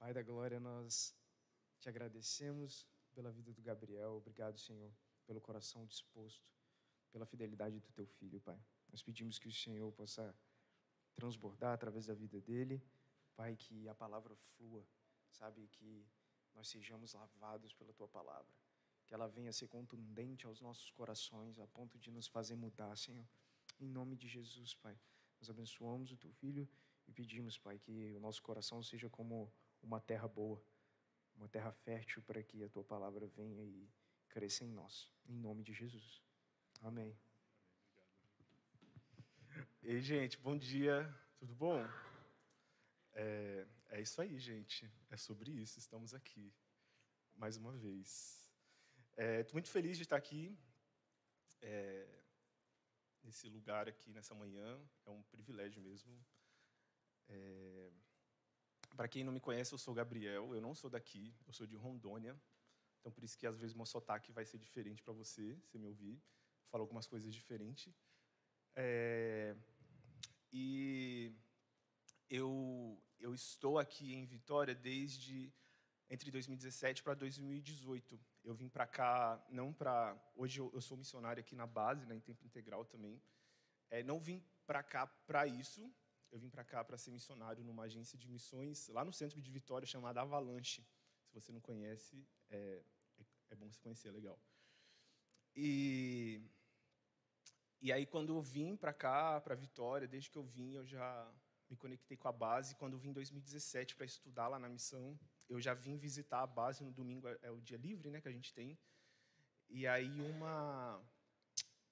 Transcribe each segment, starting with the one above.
Pai da glória, nós te agradecemos pela vida do Gabriel. Obrigado, Senhor, pelo coração disposto, pela fidelidade do teu filho, Pai. Nós pedimos que o Senhor possa transbordar através da vida dele, Pai, que a palavra flua, sabe, que nós sejamos lavados pela tua palavra, que ela venha ser contundente aos nossos corações, a ponto de nos fazer mudar, Senhor. Em nome de Jesus, Pai, nós abençoamos o teu filho e pedimos, Pai, que o nosso coração seja como uma terra boa, uma terra fértil para que a tua palavra venha e cresça em nós. Em nome de Jesus. Amém. Ei, gente, bom dia. Tudo bom? É, é isso aí, gente. É sobre isso. Estamos aqui mais uma vez. Estou é, muito feliz de estar aqui é, nesse lugar aqui nessa manhã. É um privilégio mesmo. É, para quem não me conhece, eu sou Gabriel, eu não sou daqui, eu sou de Rondônia. Então, por isso que às vezes meu sotaque vai ser diferente para você, se me ouvir. Falo algumas coisas diferentes. É... E eu, eu estou aqui em Vitória desde entre 2017 para 2018. Eu vim para cá, não para. Hoje eu, eu, sou missionário aqui na base, né, em tempo integral também. É, não vim para cá para isso, eu vim para cá para ser missionário numa agência de missões lá no centro de Vitória chamada Avalanche. Se você não conhece, é, é, é bom você conhecer, é legal. E, e aí, quando eu vim para cá, para Vitória, desde que eu vim, eu já me conectei com a base. Quando eu vim em 2017 para estudar lá na missão, eu já vim visitar a base no domingo, é, é o dia livre né, que a gente tem. E aí, uma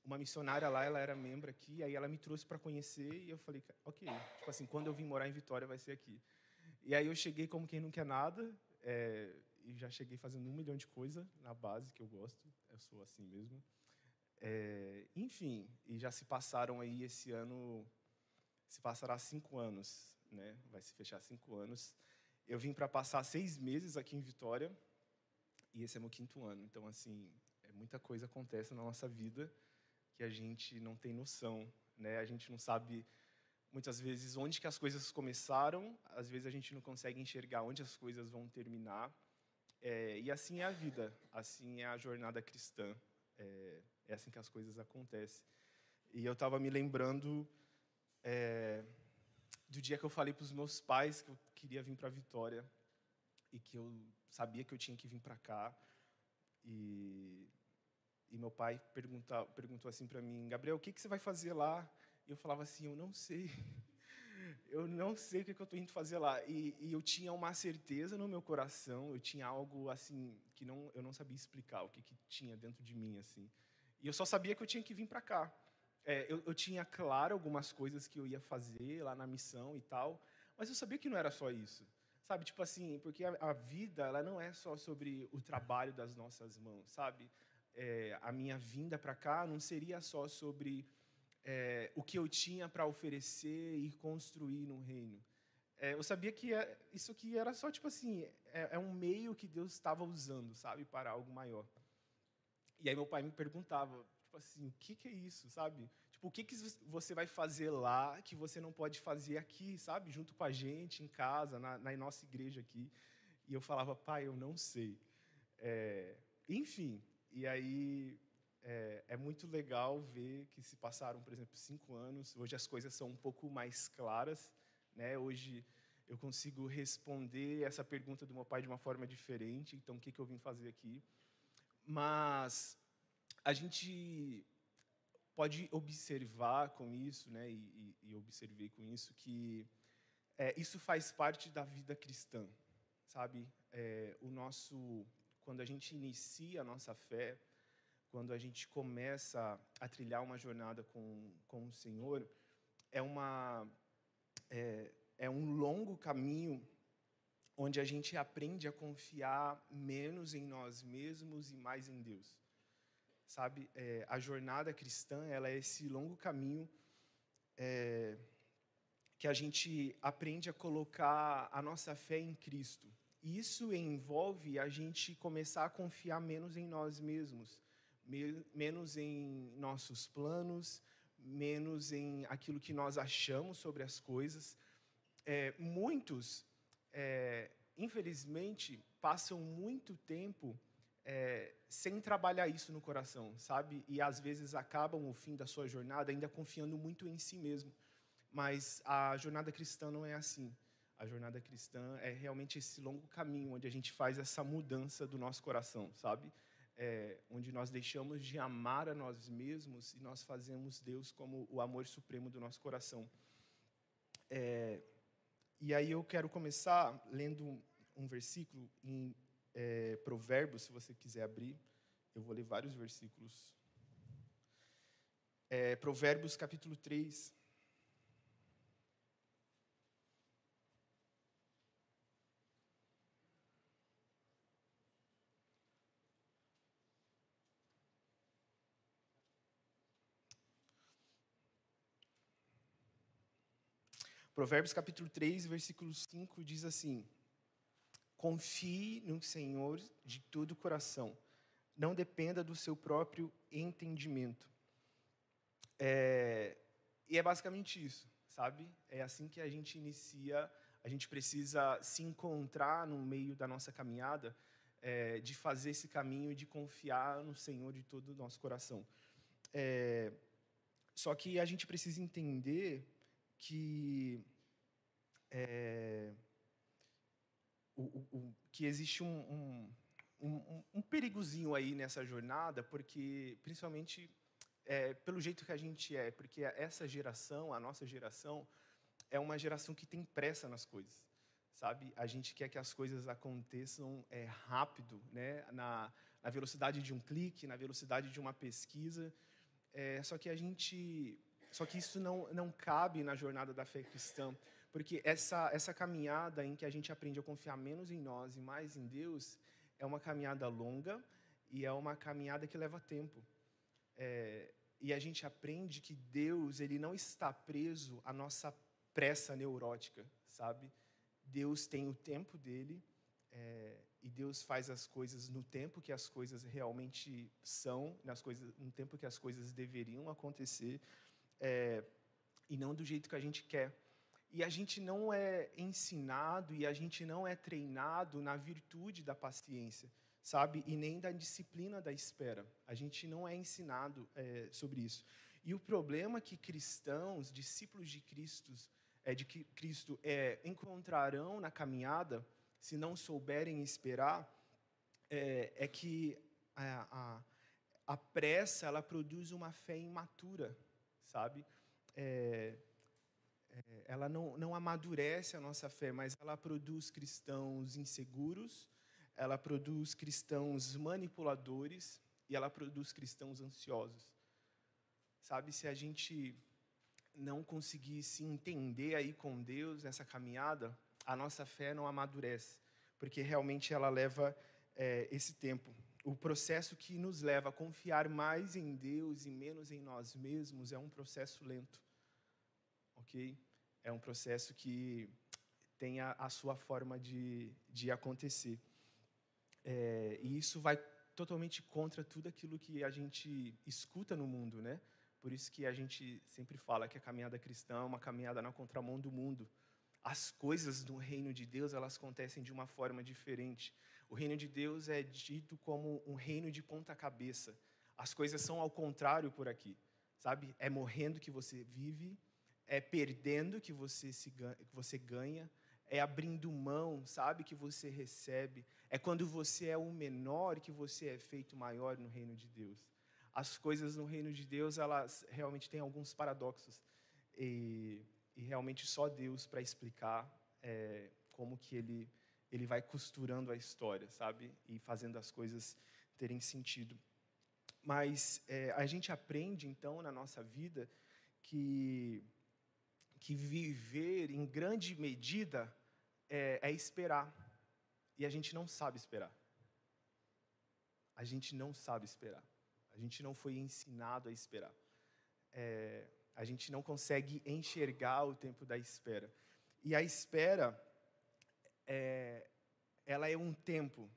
uma missionária lá, ela era membro aqui, aí ela me trouxe para conhecer e eu falei, ok, tipo assim, quando eu vim morar em Vitória vai ser aqui. E aí eu cheguei como quem não quer nada, é, e já cheguei fazendo um milhão de coisas na base que eu gosto, eu sou assim mesmo. É, enfim, e já se passaram aí esse ano, se passará cinco anos, né? Vai se fechar cinco anos. Eu vim para passar seis meses aqui em Vitória e esse é meu quinto ano. Então, assim, é, muita coisa acontece na nossa vida que a gente não tem noção, né? A gente não sabe muitas vezes onde que as coisas começaram, às vezes a gente não consegue enxergar onde as coisas vão terminar. É, e assim é a vida, assim é a jornada cristã. É, é assim que as coisas acontecem. E eu estava me lembrando é, do dia que eu falei para os meus pais que eu queria vir para Vitória e que eu sabia que eu tinha que vir para cá. E e meu pai pergunta, perguntou assim para mim, Gabriel, o que, que você vai fazer lá? E eu falava assim, eu não sei. Eu não sei o que, que eu estou indo fazer lá. E, e, eu tinha uma certeza no meu coração, eu tinha algo assim que não, eu não sabia explicar o que, que tinha dentro de mim assim. E eu só sabia que eu tinha que vir para cá. É, eu, eu tinha claro algumas coisas que eu ia fazer lá na missão e tal, mas eu sabia que não era só isso. Sabe, tipo assim, porque a, a vida ela não é só sobre o trabalho das nossas mãos, sabe? É, a minha vinda para cá não seria só sobre é, o que eu tinha para oferecer e construir no reino. É, eu sabia que é, isso aqui era só tipo assim, é, é um meio que Deus estava usando, sabe, para algo maior. E aí meu pai me perguntava, tipo assim, o que, que é isso, sabe? Tipo, o que, que você vai fazer lá que você não pode fazer aqui, sabe? Junto com a gente, em casa, na, na nossa igreja aqui. E eu falava, pai, eu não sei. É, enfim, e aí é, é, muito legal ver que se passaram, por exemplo, cinco anos. Hoje as coisas são um pouco mais claras. Né? Hoje eu consigo responder essa pergunta do meu pai de uma forma diferente. Então, o que, que eu vim fazer aqui? Mas a gente pode observar com isso, né? E, e, e observei com isso que é, isso faz parte da vida cristã, sabe? É, o nosso quando a gente inicia a nossa fé, quando a gente começa a trilhar uma jornada com, com o Senhor, é, uma, é, é um longo caminho onde a gente aprende a confiar menos em nós mesmos e mais em Deus. Sabe, é, a jornada cristã ela é esse longo caminho é, que a gente aprende a colocar a nossa fé em Cristo isso envolve a gente começar a confiar menos em nós mesmos, menos em nossos planos, menos em aquilo que nós achamos sobre as coisas. É, muitos, é, infelizmente, passam muito tempo é, sem trabalhar isso no coração, sabe? E às vezes acabam o fim da sua jornada ainda confiando muito em si mesmo. Mas a jornada cristã não é assim. A jornada cristã é realmente esse longo caminho onde a gente faz essa mudança do nosso coração, sabe? É, onde nós deixamos de amar a nós mesmos e nós fazemos Deus como o amor supremo do nosso coração. É, e aí eu quero começar lendo um versículo em é, Provérbios, se você quiser abrir. Eu vou ler vários versículos. É, Provérbios capítulo 3. Provérbios capítulo 3, versículo 5 diz assim: Confie no Senhor de todo o coração, não dependa do seu próprio entendimento. É, e é basicamente isso, sabe? É assim que a gente inicia, a gente precisa se encontrar no meio da nossa caminhada, é, de fazer esse caminho de confiar no Senhor de todo o nosso coração. É, só que a gente precisa entender que é, o, o, que existe um, um, um, um, perigozinho aí nessa jornada, porque principalmente é, pelo jeito que a gente é, porque essa geração, a nossa geração, é uma geração que tem pressa nas coisas, sabe? A gente quer que as coisas aconteçam é, rápido, né? Na, na velocidade de um clique, na velocidade de uma pesquisa. É, só que a gente só que isso não, não cabe na jornada da fé cristã, porque essa, essa caminhada em que a gente aprende a confiar menos em nós e mais em Deus é uma caminhada longa e é uma caminhada que leva tempo. É, e a gente aprende que Deus ele não está preso à nossa pressa neurótica, sabe? Deus tem o tempo dele é, e Deus faz as coisas no tempo que as coisas realmente são, nas coisas, no tempo que as coisas deveriam acontecer é, e não do jeito que a gente quer. E a gente não é ensinado e a gente não é treinado na virtude da paciência, sabe? E nem da disciplina da espera. A gente não é ensinado é, sobre isso. E o problema que cristãos, discípulos de Cristo, é, de Cristo é, encontrarão na caminhada, se não souberem esperar, é, é que a, a, a pressa ela produz uma fé imatura sabe? É, é, ela não, não amadurece a nossa fé, mas ela produz cristãos inseguros, ela produz cristãos manipuladores e ela produz cristãos ansiosos. Sabe, se a gente não conseguir se entender aí com Deus nessa caminhada, a nossa fé não amadurece, porque realmente ela leva é, esse tempo o processo que nos leva a confiar mais em Deus e menos em nós mesmos é um processo lento, ok? É um processo que tem a, a sua forma de, de acontecer. É, e isso vai totalmente contra tudo aquilo que a gente escuta no mundo, né? Por isso que a gente sempre fala que a caminhada cristã é uma caminhada na contramão do mundo. As coisas do reino de Deus, elas acontecem de uma forma diferente. O reino de Deus é dito como um reino de ponta cabeça. As coisas são ao contrário por aqui, sabe? É morrendo que você vive, é perdendo que você, se ganha, que você ganha, é abrindo mão, sabe, que você recebe. É quando você é o menor que você é feito maior no reino de Deus. As coisas no reino de Deus, elas realmente têm alguns paradoxos. E, e realmente só Deus para explicar é, como que ele ele vai costurando a história, sabe? E fazendo as coisas terem sentido. Mas é, a gente aprende, então, na nossa vida, que, que viver, em grande medida, é, é esperar. E a gente não sabe esperar. A gente não sabe esperar. A gente não foi ensinado a esperar. É, a gente não consegue enxergar o tempo da espera. E a espera é, ela é um tempo,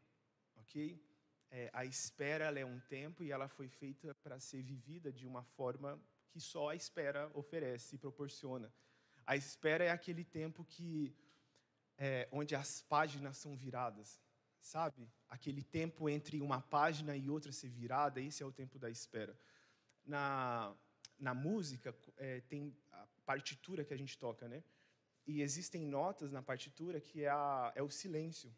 ok? É, a espera ela é um tempo e ela foi feita para ser vivida de uma forma que só a espera oferece e proporciona. A espera é aquele tempo que é, onde as páginas são viradas, sabe? Aquele tempo entre uma página e outra ser virada, esse é o tempo da espera. Na, na música, é, tem a partitura que a gente toca, né? E existem notas na partitura que é, a, é o silêncio.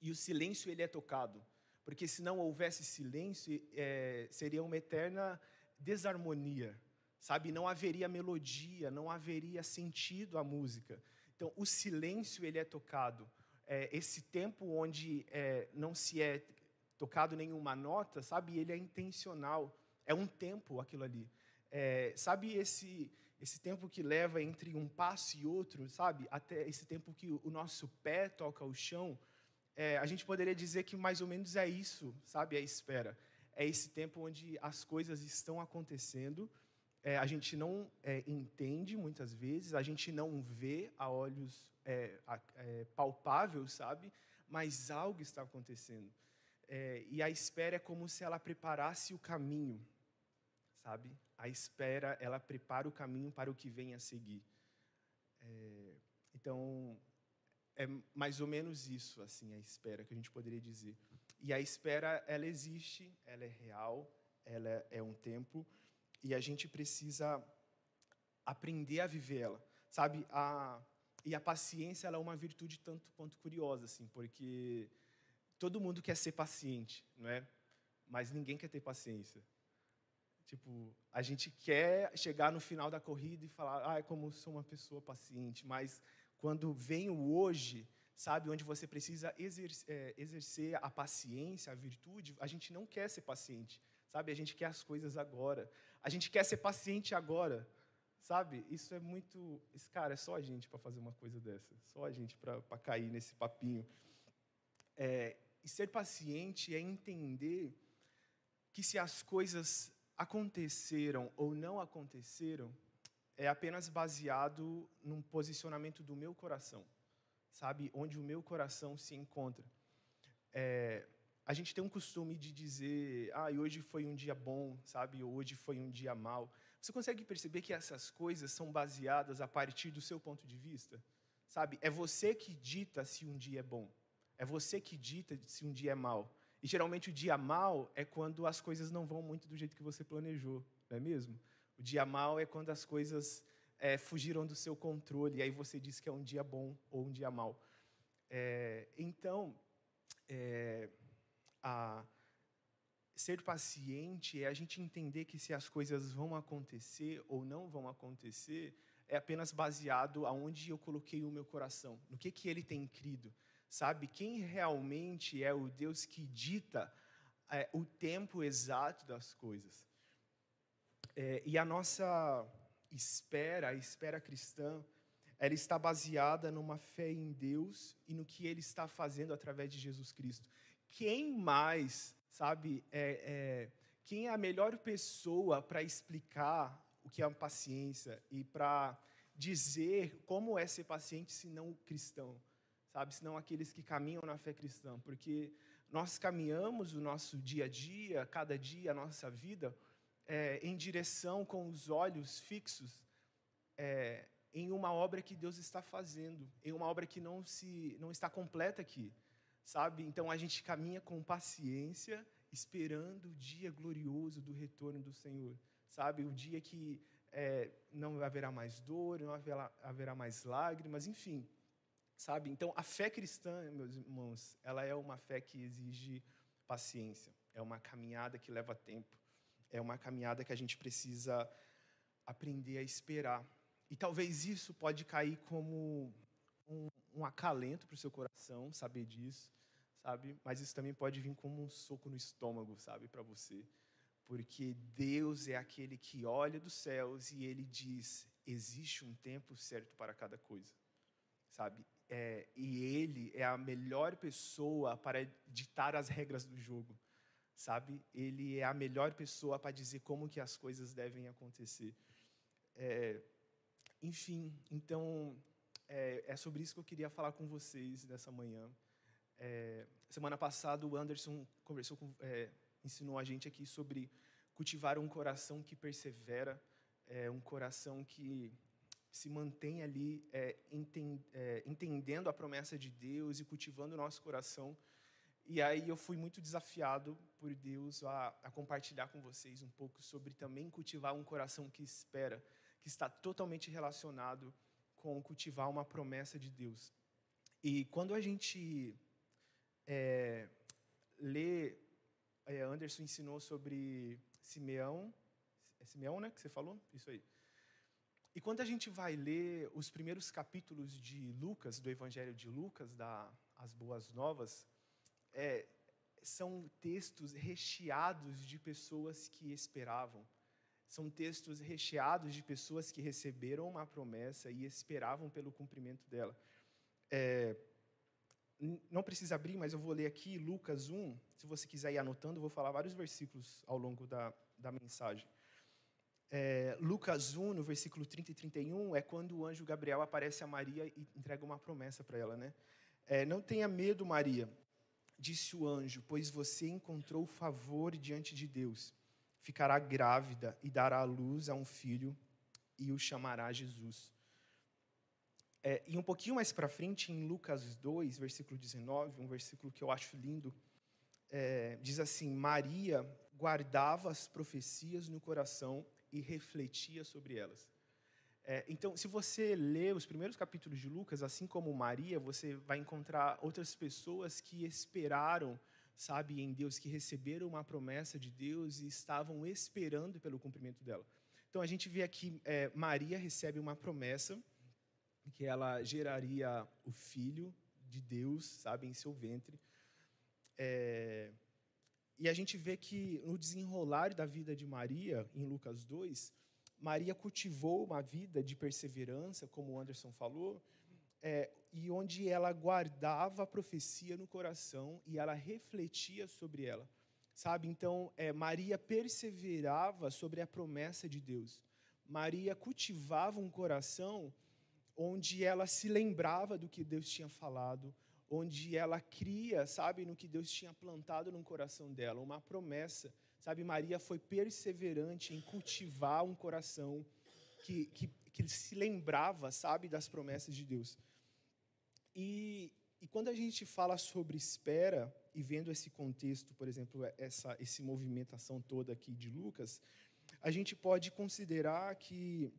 E o silêncio ele é tocado, porque se não houvesse silêncio, é, seria uma eterna desarmonia, sabe? Não haveria melodia, não haveria sentido à música. Então, o silêncio ele é tocado. É, esse tempo onde é, não se é tocado nenhuma nota, sabe? Ele é intencional. É um tempo aquilo ali. É, sabe esse esse tempo que leva entre um passo e outro, sabe? Até esse tempo que o nosso pé toca o chão. É, a gente poderia dizer que mais ou menos é isso, sabe? A espera. É esse tempo onde as coisas estão acontecendo é, a gente não é, entende muitas vezes, a gente não vê a olhos é, é palpáveis, sabe? Mas algo está acontecendo. É, e a espera é como se ela preparasse o caminho, sabe? A espera, ela prepara o caminho para o que vem a seguir. É, então, é mais ou menos isso, assim, a espera que a gente poderia dizer. E a espera, ela existe, ela é real, ela é um tempo, e a gente precisa aprender a viver ela, sabe? A, e a paciência ela é uma virtude tanto quanto curiosa, assim, porque todo mundo quer ser paciente, não é? Mas ninguém quer ter paciência. Tipo, a gente quer chegar no final da corrida e falar, ah, como sou uma pessoa paciente, mas quando vem o hoje, sabe, onde você precisa exercer, é, exercer a paciência, a virtude, a gente não quer ser paciente. Sabe, a gente quer as coisas agora. A gente quer ser paciente agora. Sabe? Isso é muito. Esse cara é só a gente para fazer uma coisa dessa. Só a gente para cair nesse papinho. É, e ser paciente é entender que se as coisas aconteceram ou não aconteceram, é apenas baseado num posicionamento do meu coração, sabe? Onde o meu coração se encontra. É, a gente tem um costume de dizer, ah, hoje foi um dia bom, sabe? Hoje foi um dia mau. Você consegue perceber que essas coisas são baseadas a partir do seu ponto de vista? Sabe? É você que dita se um dia é bom. É você que dita se um dia é mau. E geralmente o dia mau é quando as coisas não vão muito do jeito que você planejou, não é mesmo? O dia mau é quando as coisas é, fugiram do seu controle e aí você diz que é um dia bom ou um dia mau. É, então, é, a ser paciente é a gente entender que se as coisas vão acontecer ou não vão acontecer, é apenas baseado aonde eu coloquei o meu coração, no que que ele tem crido, sabe? Quem realmente é o Deus que dita é, o tempo exato das coisas. É, e a nossa espera, a espera cristã, ela está baseada numa fé em Deus e no que Ele está fazendo através de Jesus Cristo quem mais, sabe, é, é, quem é a melhor pessoa para explicar o que é paciência e para dizer como é ser paciente se não cristão, sabe, se não aqueles que caminham na fé cristã, porque nós caminhamos o nosso dia a dia, cada dia, a nossa vida, é, em direção com os olhos fixos é, em uma obra que Deus está fazendo, em uma obra que não se não está completa aqui sabe? Então a gente caminha com paciência, esperando o dia glorioso do retorno do Senhor, sabe? O dia que é, não haverá mais dor, não haverá, haverá mais lágrimas, enfim, sabe? Então a fé cristã, meus irmãos, ela é uma fé que exige paciência, é uma caminhada que leva tempo, é uma caminhada que a gente precisa aprender a esperar. E talvez isso pode cair como um, um acalento para o seu coração, saber disso, sabe? Mas isso também pode vir como um soco no estômago, sabe, para você. Porque Deus é aquele que olha dos céus e ele diz: existe um tempo certo para cada coisa, sabe? É, e ele é a melhor pessoa para ditar as regras do jogo, sabe? Ele é a melhor pessoa para dizer como que as coisas devem acontecer. É, enfim, então é, é, sobre isso que eu queria falar com vocês nessa manhã. É, semana passada o Anderson conversou com, é, ensinou a gente aqui sobre cultivar um coração que persevera, é, um coração que se mantém ali é, enten, é, entendendo a promessa de Deus e cultivando o nosso coração. E aí eu fui muito desafiado por Deus a, a compartilhar com vocês um pouco sobre também cultivar um coração que espera, que está totalmente relacionado com cultivar uma promessa de Deus. E quando a gente é, lê, é, Anderson ensinou sobre Simeão, é Simeão, né, que você falou? Isso aí. E quando a gente vai ler os primeiros capítulos de Lucas, do Evangelho de Lucas, da As Boas Novas, é, são textos recheados de pessoas que esperavam. São textos recheados de pessoas que receberam uma promessa e esperavam pelo cumprimento dela. É, não precisa abrir, mas eu vou ler aqui Lucas 1. Se você quiser ir anotando, eu vou falar vários versículos ao longo da, da mensagem. É, Lucas 1, no versículo 30 e 31, é quando o anjo Gabriel aparece a Maria e entrega uma promessa para ela. Né? É, não tenha medo, Maria, disse o anjo, pois você encontrou favor diante de Deus. Ficará grávida e dará à luz a um filho e o chamará Jesus. É, e um pouquinho mais para frente, em Lucas 2, versículo 19, um versículo que eu acho lindo, é, diz assim: Maria guardava as profecias no coração e refletia sobre elas. É, então, se você lê os primeiros capítulos de Lucas, assim como Maria, você vai encontrar outras pessoas que esperaram, sabe, em Deus, que receberam uma promessa de Deus e estavam esperando pelo cumprimento dela. Então, a gente vê aqui, é, Maria recebe uma promessa que ela geraria o filho de Deus, sabe, em seu ventre. É, e a gente vê que no desenrolar da vida de Maria, em Lucas 2, Maria cultivou uma vida de perseverança, como o Anderson falou, é, e onde ela guardava a profecia no coração e ela refletia sobre ela. Sabe? Então, é, Maria perseverava sobre a promessa de Deus. Maria cultivava um coração onde ela se lembrava do que Deus tinha falado, onde ela cria, sabe, no que Deus tinha plantado no coração dela, uma promessa. Sabe, Maria foi perseverante em cultivar um coração que, que, que se lembrava, sabe, das promessas de Deus. E, e quando a gente fala sobre espera, e vendo esse contexto, por exemplo, essa, essa movimentação toda aqui de Lucas, a gente pode considerar que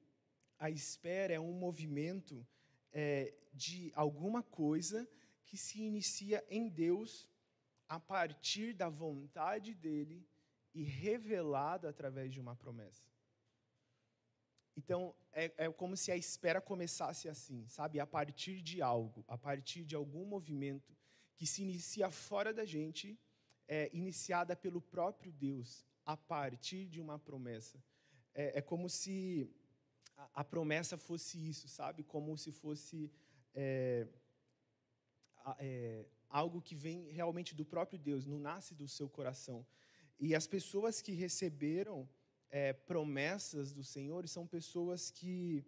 a espera é um movimento é, de alguma coisa que se inicia em Deus a partir da vontade dele e revelada através de uma promessa. Então, é, é, como se a espera começasse assim, sabe? A partir de algo, a partir de algum movimento que se inicia fora da gente, é, iniciada pelo próprio Deus, a partir de uma promessa. É, é como se a, a, promessa fosse isso, sabe? Como se fosse é, algo que vem realmente do próprio Deus, não nasce do seu coração. E as pessoas que receberam é, promessas do Senhor são pessoas que,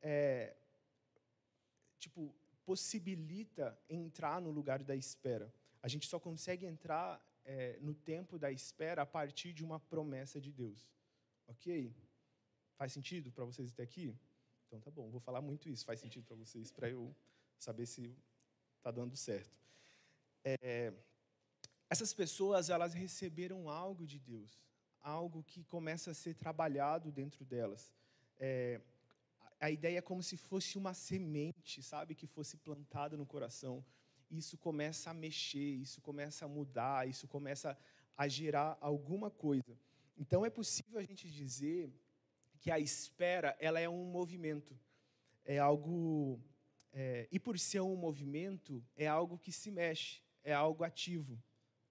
é, tipo, possibilita entrar no lugar da espera. A gente só consegue entrar é, no tempo da espera a partir de uma promessa de Deus. Ok? Faz sentido para vocês até aqui? Então tá bom, vou falar muito isso. Faz sentido para vocês, para eu saber se está dando certo. É, essas pessoas, elas receberam algo de Deus, algo que começa a ser trabalhado dentro delas. É, a ideia é como se fosse uma semente, sabe, que fosse plantada no coração. Isso começa a mexer, isso começa a mudar, isso começa a gerar alguma coisa. Então é possível a gente dizer que a espera ela é um movimento, é algo é, e por ser um movimento é algo que se mexe, é algo ativo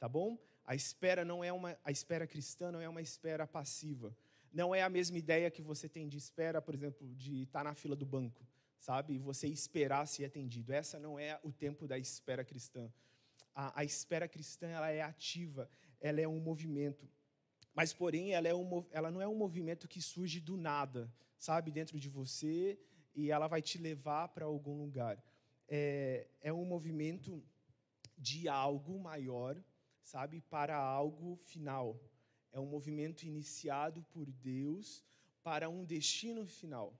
tá bom? A espera não é uma a espera cristã não é uma espera passiva. Não é a mesma ideia que você tem de espera, por exemplo, de estar na fila do banco, sabe? E você esperar ser atendido. Essa não é o tempo da espera cristã. A, a espera cristã ela é ativa, ela é um movimento. Mas, porém, ela, é um, ela não é um movimento que surge do nada, sabe? Dentro de você e ela vai te levar para algum lugar. É, é um movimento de algo maior sabe, para algo final. É um movimento iniciado por Deus para um destino final.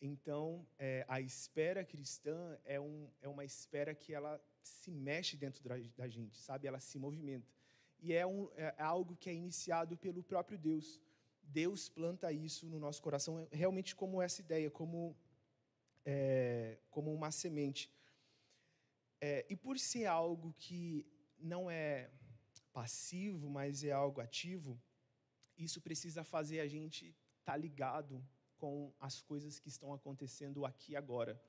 Então, é, a espera cristã é, um, é uma espera que ela se mexe dentro da, da gente, sabe? Ela se movimenta. E é, um, é algo que é iniciado pelo próprio Deus. Deus planta isso no nosso coração, é realmente como essa ideia, como, é, como uma semente. É, e por ser algo que não é passivo, mas é algo ativo, isso precisa fazer a gente estar tá ligado com as coisas que estão acontecendo aqui agora,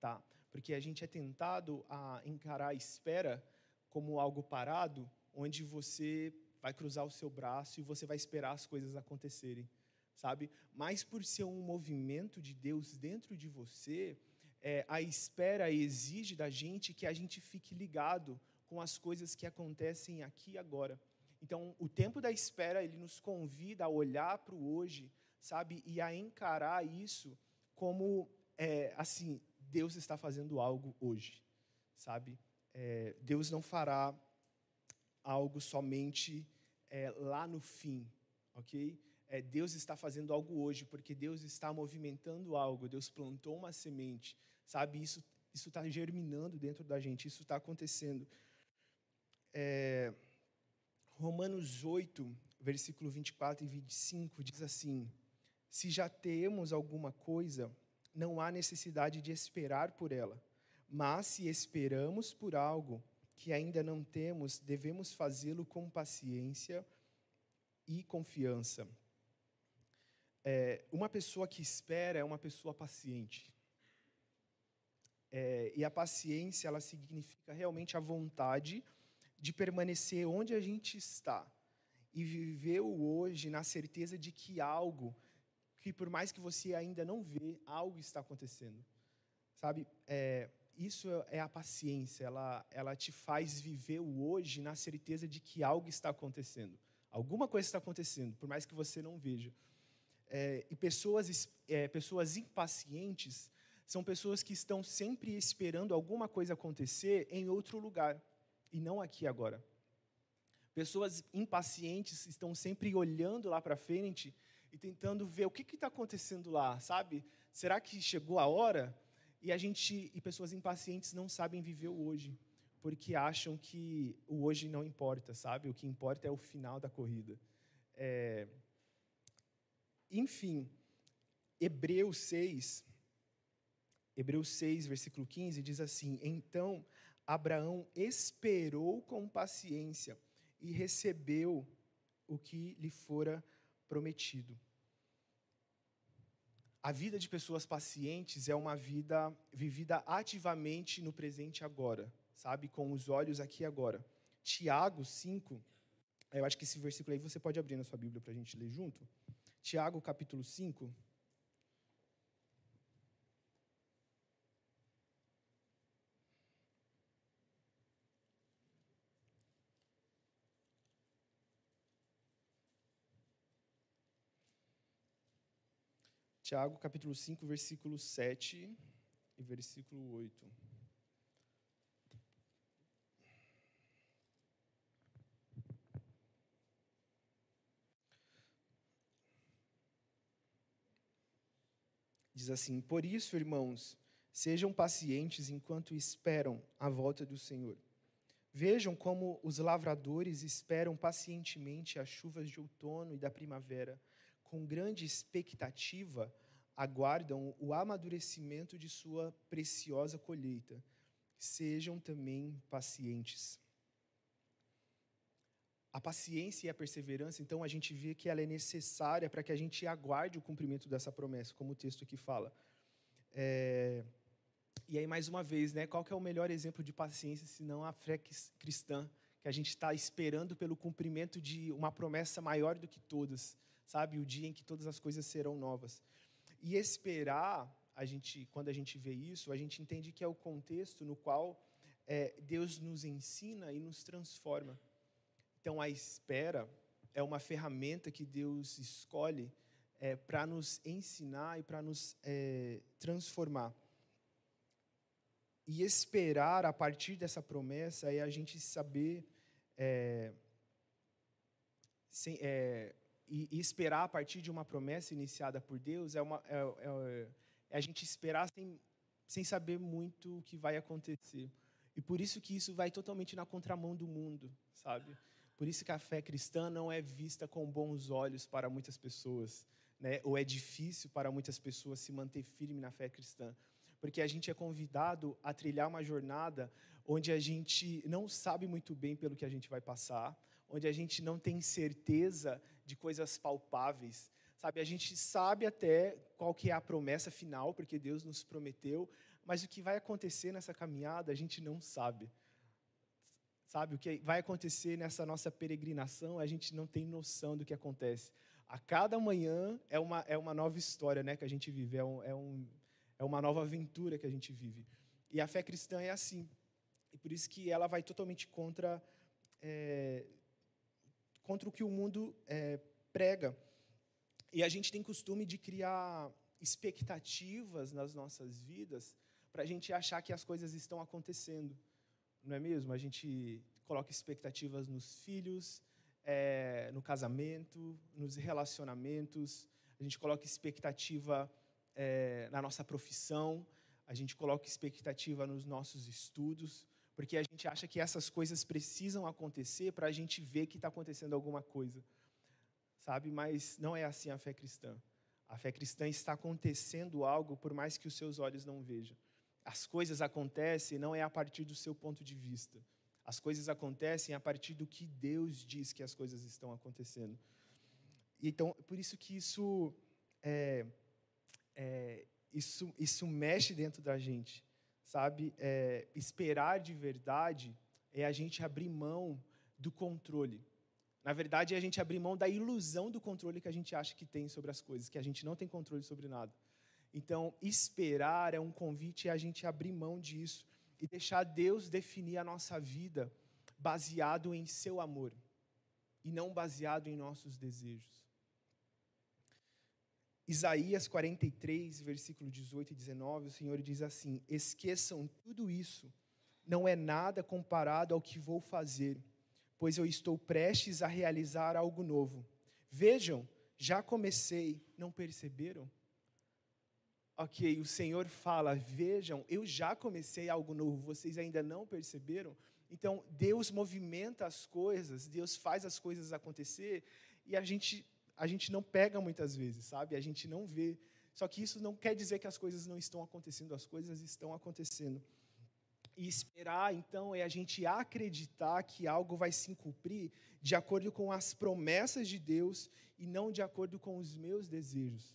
tá? Porque a gente é tentado a encarar a espera como algo parado, onde você vai cruzar o seu braço e você vai esperar as coisas acontecerem, sabe? Mas por ser um movimento de Deus dentro de você, é, a espera exige da gente que a gente fique ligado com as coisas que acontecem aqui e agora. Então, o tempo da espera, ele nos convida a olhar para o hoje, sabe? E a encarar isso como, é, assim, Deus está fazendo algo hoje, sabe? É, Deus não fará algo somente é, lá no fim, ok? É, Deus está fazendo algo hoje, porque Deus está movimentando algo, Deus plantou uma semente, sabe? Isso isso está germinando dentro da gente, isso está acontecendo. É, Romanos 8, versículo 24 e 25 diz assim: Se já temos alguma coisa, não há necessidade de esperar por ela. Mas se esperamos por algo que ainda não temos, devemos fazê-lo com paciência e confiança. É, uma pessoa que espera é uma pessoa paciente. É, e a paciência, ela significa realmente a vontade de permanecer onde a gente está e viver o hoje na certeza de que algo, que por mais que você ainda não vê, algo está acontecendo. Sabe? É, isso é a paciência, ela, ela te faz viver o hoje na certeza de que algo está acontecendo. Alguma coisa está acontecendo, por mais que você não veja. É, e pessoas, é, pessoas impacientes são pessoas que estão sempre esperando alguma coisa acontecer em outro lugar e não aqui agora. Pessoas impacientes estão sempre olhando lá para frente e tentando ver o que está acontecendo lá, sabe? Será que chegou a hora? E a gente e pessoas impacientes não sabem viver o hoje, porque acham que o hoje não importa, sabe? O que importa é o final da corrida. É... Enfim, Hebreus 6, Hebreus 6, versículo 15 diz assim: Então Abraão esperou com paciência e recebeu o que lhe fora prometido. A vida de pessoas pacientes é uma vida vivida ativamente no presente agora, sabe? Com os olhos aqui agora. Tiago 5, eu acho que esse versículo aí você pode abrir na sua Bíblia para a gente ler junto. Tiago capítulo 5. Tiago, capítulo 5, versículo 7 e versículo 8. Diz assim: Por isso, irmãos, sejam pacientes enquanto esperam a volta do Senhor. Vejam como os lavradores esperam pacientemente as chuvas de outono e da primavera, com grande expectativa aguardam o amadurecimento de sua preciosa colheita. Sejam também pacientes. A paciência e a perseverança, então, a gente vê que ela é necessária para que a gente aguarde o cumprimento dessa promessa, como o texto aqui fala. É... E aí, mais uma vez, né, qual que é o melhor exemplo de paciência, se não a fé cristã, que a gente está esperando pelo cumprimento de uma promessa maior do que todas, sabe? O dia em que todas as coisas serão novas. E esperar, a gente, quando a gente vê isso, a gente entende que é o contexto no qual é, Deus nos ensina e nos transforma. Então, a espera é uma ferramenta que Deus escolhe é, para nos ensinar e para nos é, transformar. E esperar a partir dessa promessa é a gente saber é, sem, é, e, e, esperar a partir de uma promessa iniciada por Deus é, uma, é, é, é a gente esperar sem, sem saber muito o que vai acontecer. E por isso que isso vai totalmente na contramão do mundo, sabe? Por isso que a fé cristã não é vista com bons olhos para muitas pessoas, né? Ou é difícil para muitas pessoas se manter firme na fé cristã, porque a gente é convidado a trilhar uma jornada onde a gente não sabe muito bem pelo que a gente vai passar, onde a gente não tem certeza de coisas palpáveis, sabe? A gente sabe até qual que é a promessa final, porque Deus nos prometeu, mas o que vai acontecer nessa caminhada a gente não sabe. Sabe, o que vai acontecer nessa nossa peregrinação, a gente não tem noção do que acontece. A cada manhã é uma, é uma nova história né, que a gente vive, é, um, é, um, é uma nova aventura que a gente vive. E a fé cristã é assim. E por isso que ela vai totalmente contra, é, contra o que o mundo é, prega. E a gente tem costume de criar expectativas nas nossas vidas para a gente achar que as coisas estão acontecendo, não é mesmo? A gente coloca expectativas nos filhos, é, no casamento, nos relacionamentos, a gente coloca expectativa é, na nossa profissão, a gente coloca expectativa nos nossos estudos, porque a gente acha que essas coisas precisam acontecer para a gente ver que está acontecendo alguma coisa, sabe? Mas não é assim a fé cristã. A fé cristã está acontecendo algo por mais que os seus olhos não vejam. As coisas acontecem não é a partir do seu ponto de vista. As coisas acontecem a partir do que Deus diz que as coisas estão acontecendo. Então, por isso que isso, é, é, isso, isso mexe dentro da gente, sabe? É, esperar de verdade é a gente abrir mão do controle. Na verdade, é a gente abrir mão da ilusão do controle que a gente acha que tem sobre as coisas, que a gente não tem controle sobre nada. Então, esperar é um convite a gente abrir mão disso e deixar Deus definir a nossa vida baseado em seu amor e não baseado em nossos desejos. Isaías 43, versículo 18 e 19, o Senhor diz assim: Esqueçam tudo isso, não é nada comparado ao que vou fazer, pois eu estou prestes a realizar algo novo. Vejam, já comecei, não perceberam? Ok, o Senhor fala: vejam, eu já comecei algo novo, vocês ainda não perceberam? Então, Deus movimenta as coisas, Deus faz as coisas acontecer e a gente, a gente não pega muitas vezes, sabe? A gente não vê. Só que isso não quer dizer que as coisas não estão acontecendo, as coisas estão acontecendo. E esperar, então, é a gente acreditar que algo vai se cumprir de acordo com as promessas de Deus e não de acordo com os meus desejos.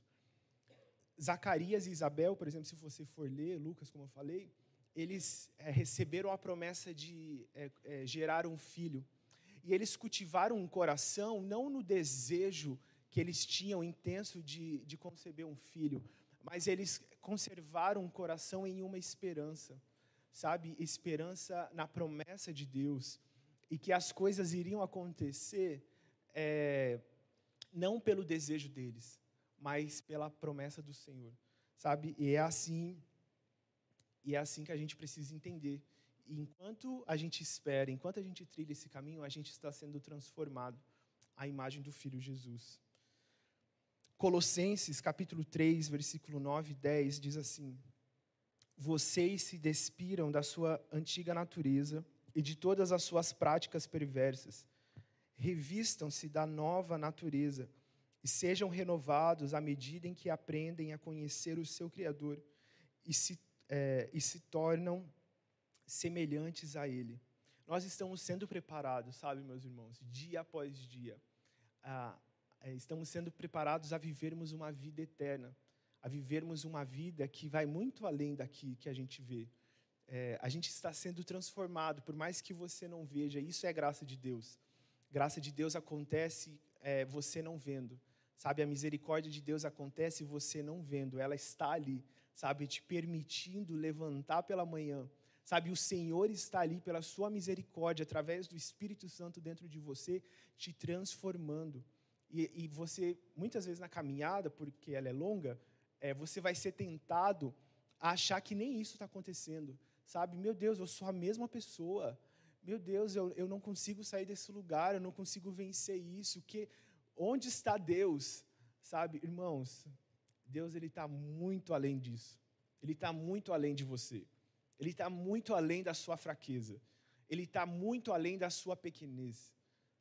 Zacarias e Isabel, por exemplo, se você for ler, Lucas, como eu falei, eles é, receberam a promessa de é, gerar um filho. E eles cultivaram um coração não no desejo que eles tinham intenso de, de conceber um filho, mas eles conservaram um coração em uma esperança, sabe? Esperança na promessa de Deus e que as coisas iriam acontecer é, não pelo desejo deles, mas pela promessa do Senhor, sabe? E é assim, e é assim que a gente precisa entender. E enquanto a gente espera, enquanto a gente trilha esse caminho, a gente está sendo transformado à imagem do Filho Jesus. Colossenses, capítulo 3, versículo 9 e 10 diz assim: Vocês se despiram da sua antiga natureza e de todas as suas práticas perversas. Revistam-se da nova natureza e sejam renovados à medida em que aprendem a conhecer o seu Criador e se, é, e se tornam semelhantes a Ele. Nós estamos sendo preparados, sabe, meus irmãos, dia após dia. Ah, estamos sendo preparados a vivermos uma vida eterna, a vivermos uma vida que vai muito além daqui que a gente vê. É, a gente está sendo transformado, por mais que você não veja, isso é graça de Deus. Graça de Deus acontece é, você não vendo. Sabe, a misericórdia de Deus acontece você não vendo, ela está ali, sabe, te permitindo levantar pela manhã. Sabe, o Senhor está ali pela sua misericórdia, através do Espírito Santo dentro de você, te transformando. E, e você, muitas vezes na caminhada, porque ela é longa, é, você vai ser tentado a achar que nem isso está acontecendo. Sabe, meu Deus, eu sou a mesma pessoa. Meu Deus, eu, eu não consigo sair desse lugar, eu não consigo vencer isso. Que Onde está Deus? Sabe, irmãos, Deus ele está muito além disso. Ele está muito além de você. Ele está muito além da sua fraqueza. Ele está muito além da sua pequenez.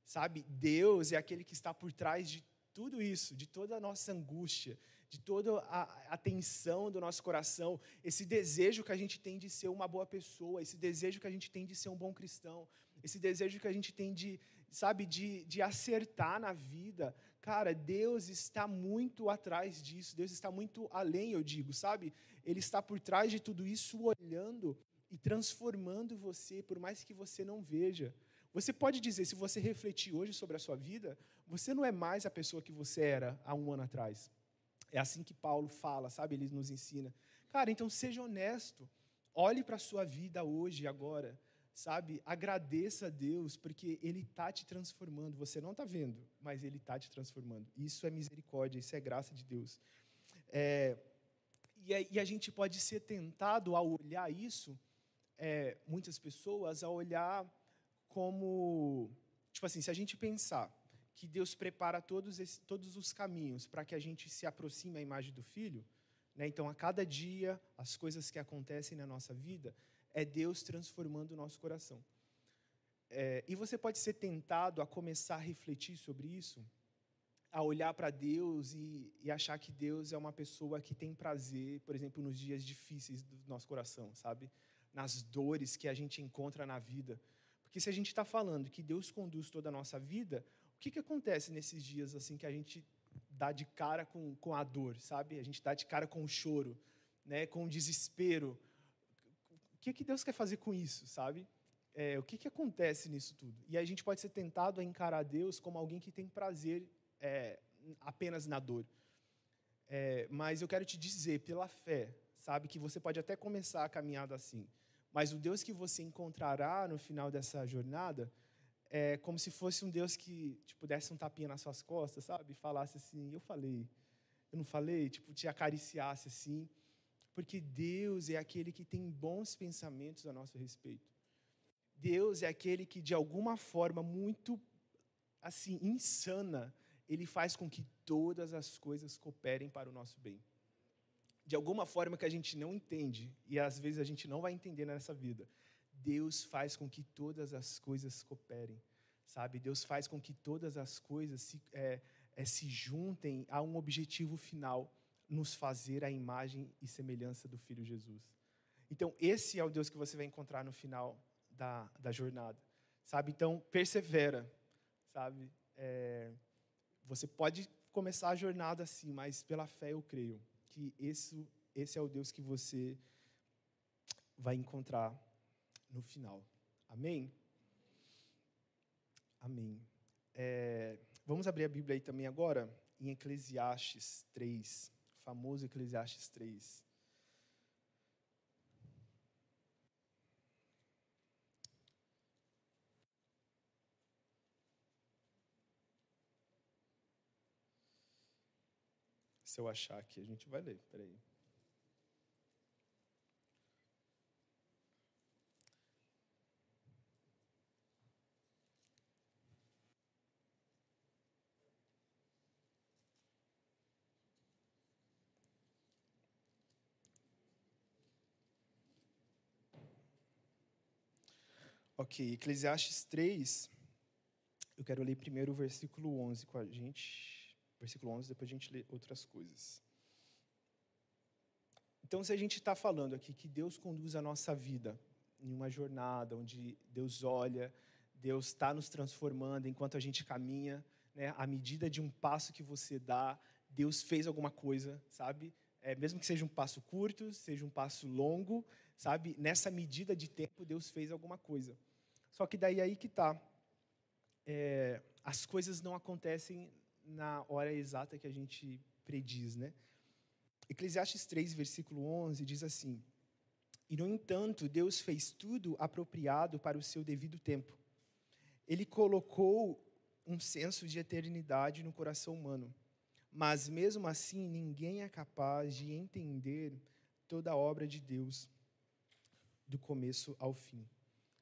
Sabe? Deus é aquele que está por trás de tudo isso, de toda a nossa angústia, de toda a, tensão do nosso coração, esse desejo que a gente tem de ser uma boa pessoa, esse desejo que a gente tem de ser um bom cristão, esse desejo que a gente tem de, sabe, de, de acertar na vida. Cara, Deus está muito atrás disso, Deus está muito além, eu digo, sabe? Ele está por trás de tudo isso, olhando e transformando você, por mais que você não veja. Você pode dizer, se você refletir hoje sobre a sua vida, você não é mais a pessoa que você era há um ano atrás. É assim que Paulo fala, sabe? Ele nos ensina. Cara, então seja honesto. Olhe para a sua vida hoje agora, sabe? Agradeça a Deus, porque Ele está te transformando. Você não está vendo, mas Ele está te transformando. Isso é misericórdia, isso é graça de Deus. É, e, a, e, a, gente pode ser tentado a olhar isso, é, muitas pessoas, a olhar como. Tipo assim, se a gente pensar que Deus prepara todos, todos os caminhos para que a gente se aproxime à imagem do Filho. Né? Então, a cada dia, as coisas que acontecem na nossa vida, é Deus transformando o nosso coração. É, e você pode ser tentado a começar a refletir sobre isso, a olhar para Deus e, e, achar que Deus é uma pessoa que tem prazer, por exemplo, nos dias difíceis do nosso coração, sabe? Nas dores que a gente encontra na vida. Porque se a gente está falando que Deus conduz toda a nossa vida, o que, que acontece nesses dias assim que a gente dá de cara com, com a dor, sabe? A gente dá de cara com o choro, né? com o desespero. Que, que Deus quer fazer com isso, sabe? É, o que, que acontece nisso tudo? E a gente pode ser tentado a encarar Deus como alguém que tem prazer é, apenas na dor. É, mas eu quero te dizer, pela fé, sabe, que você pode até começar a caminhada assim, mas o Deus que você encontrará no final dessa jornada é como se fosse um Deus que tipo desse um tapinha nas suas costas, sabe? Falasse assim: "Eu falei, eu não falei", tipo te acariciasse assim, porque Deus é aquele que tem bons pensamentos a nosso respeito. Deus é aquele que de alguma forma muito assim insana, ele faz com que todas as coisas cooperem para o nosso bem. De alguma forma que a gente não entende e às vezes a gente não vai entender nessa vida Deus faz com que todas as coisas cooperem, sabe? Deus faz com que todas as coisas se, é, é, se juntem a um objetivo final, nos fazer a imagem e semelhança do Filho Jesus. Então, esse é o Deus que você vai encontrar no final da, da jornada, sabe? Então, persevera, sabe? É, você pode começar a jornada assim, mas pela fé eu creio que esse, esse é o Deus que você vai encontrar no final. Amém? Amém. É, vamos abrir a Bíblia aí também agora, em Eclesiastes 3, famoso Eclesiastes 3. Se eu achar aqui, a gente vai ler. Peraí. Ok, Eclesiastes 3, eu quero ler primeiro o versículo 11 com a gente. Versículo 11, depois a gente lê outras coisas. Então, se a gente está falando aqui que Deus conduz a nossa vida em uma jornada onde Deus olha, Deus está nos transformando enquanto a gente caminha, né? à medida de um passo que você dá, Deus fez alguma coisa, sabe? É, mesmo que seja um passo curto, seja um passo longo, sabe? Nessa medida de tempo, Deus fez alguma coisa. Só que daí aí que está. É, as coisas não acontecem na hora exata que a gente prediz, né? Eclesiastes 3, versículo 11, diz assim: E no entanto, Deus fez tudo apropriado para o seu devido tempo. Ele colocou um senso de eternidade no coração humano. Mas mesmo assim, ninguém é capaz de entender toda a obra de Deus do começo ao fim.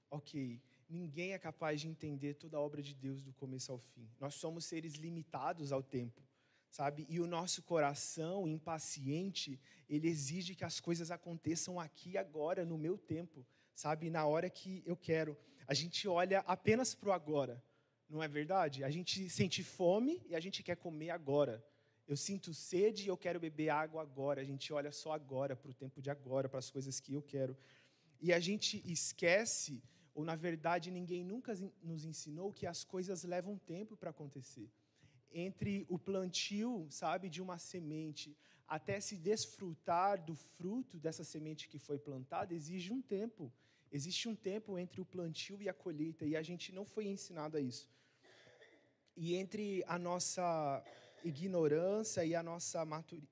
Ok, ninguém é capaz de entender toda a obra de Deus do começo ao fim. Nós somos seres limitados ao tempo, sabe? E o nosso coração impaciente, ele exige que as coisas aconteçam aqui agora, no meu tempo, sabe? Na hora que eu quero. A gente olha apenas para o agora, não é verdade? A gente sente fome e a gente quer comer agora. Eu sinto sede e eu quero beber água agora. A gente olha só agora, para o tempo de agora, para as coisas que eu quero. E a gente esquece, ou na verdade ninguém nunca nos ensinou, que as coisas levam tempo para acontecer. Entre o plantio, sabe, de uma semente, até se desfrutar do fruto dessa semente que foi plantada, exige um tempo. Existe um tempo entre o plantio e a colheita, e a gente não foi ensinado a isso. E entre a nossa ignorância e a nossa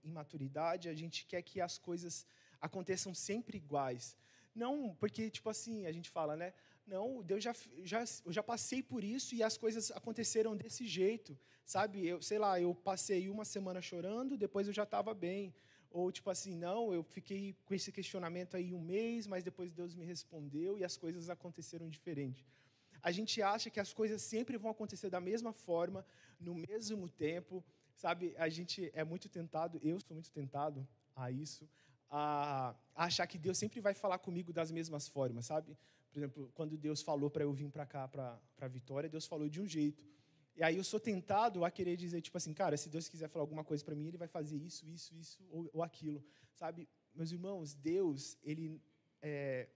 imaturidade, a gente quer que as coisas aconteçam sempre iguais. Não, porque, tipo assim, a gente fala, né? Não, Deus já, já, eu já passei por isso e as coisas aconteceram desse jeito, sabe? Eu, sei lá, eu passei uma semana chorando, depois eu já estava bem. Ou tipo assim, não, eu fiquei com esse questionamento aí um mês, mas depois Deus me respondeu e as coisas aconteceram diferente. A gente acha que as coisas sempre vão acontecer da mesma forma, no mesmo tempo, sabe? A gente é muito tentado, eu sou muito tentado a isso, a achar que Deus sempre vai falar comigo das mesmas formas, sabe? Por exemplo, quando Deus falou para eu vir para cá, para Vitória, Deus falou de um jeito. E aí eu sou tentado a querer dizer, tipo assim, cara, se Deus quiser falar alguma coisa para mim, Ele vai fazer isso, isso, isso ou, ou aquilo, sabe? Meus irmãos, Deus, Ele, é,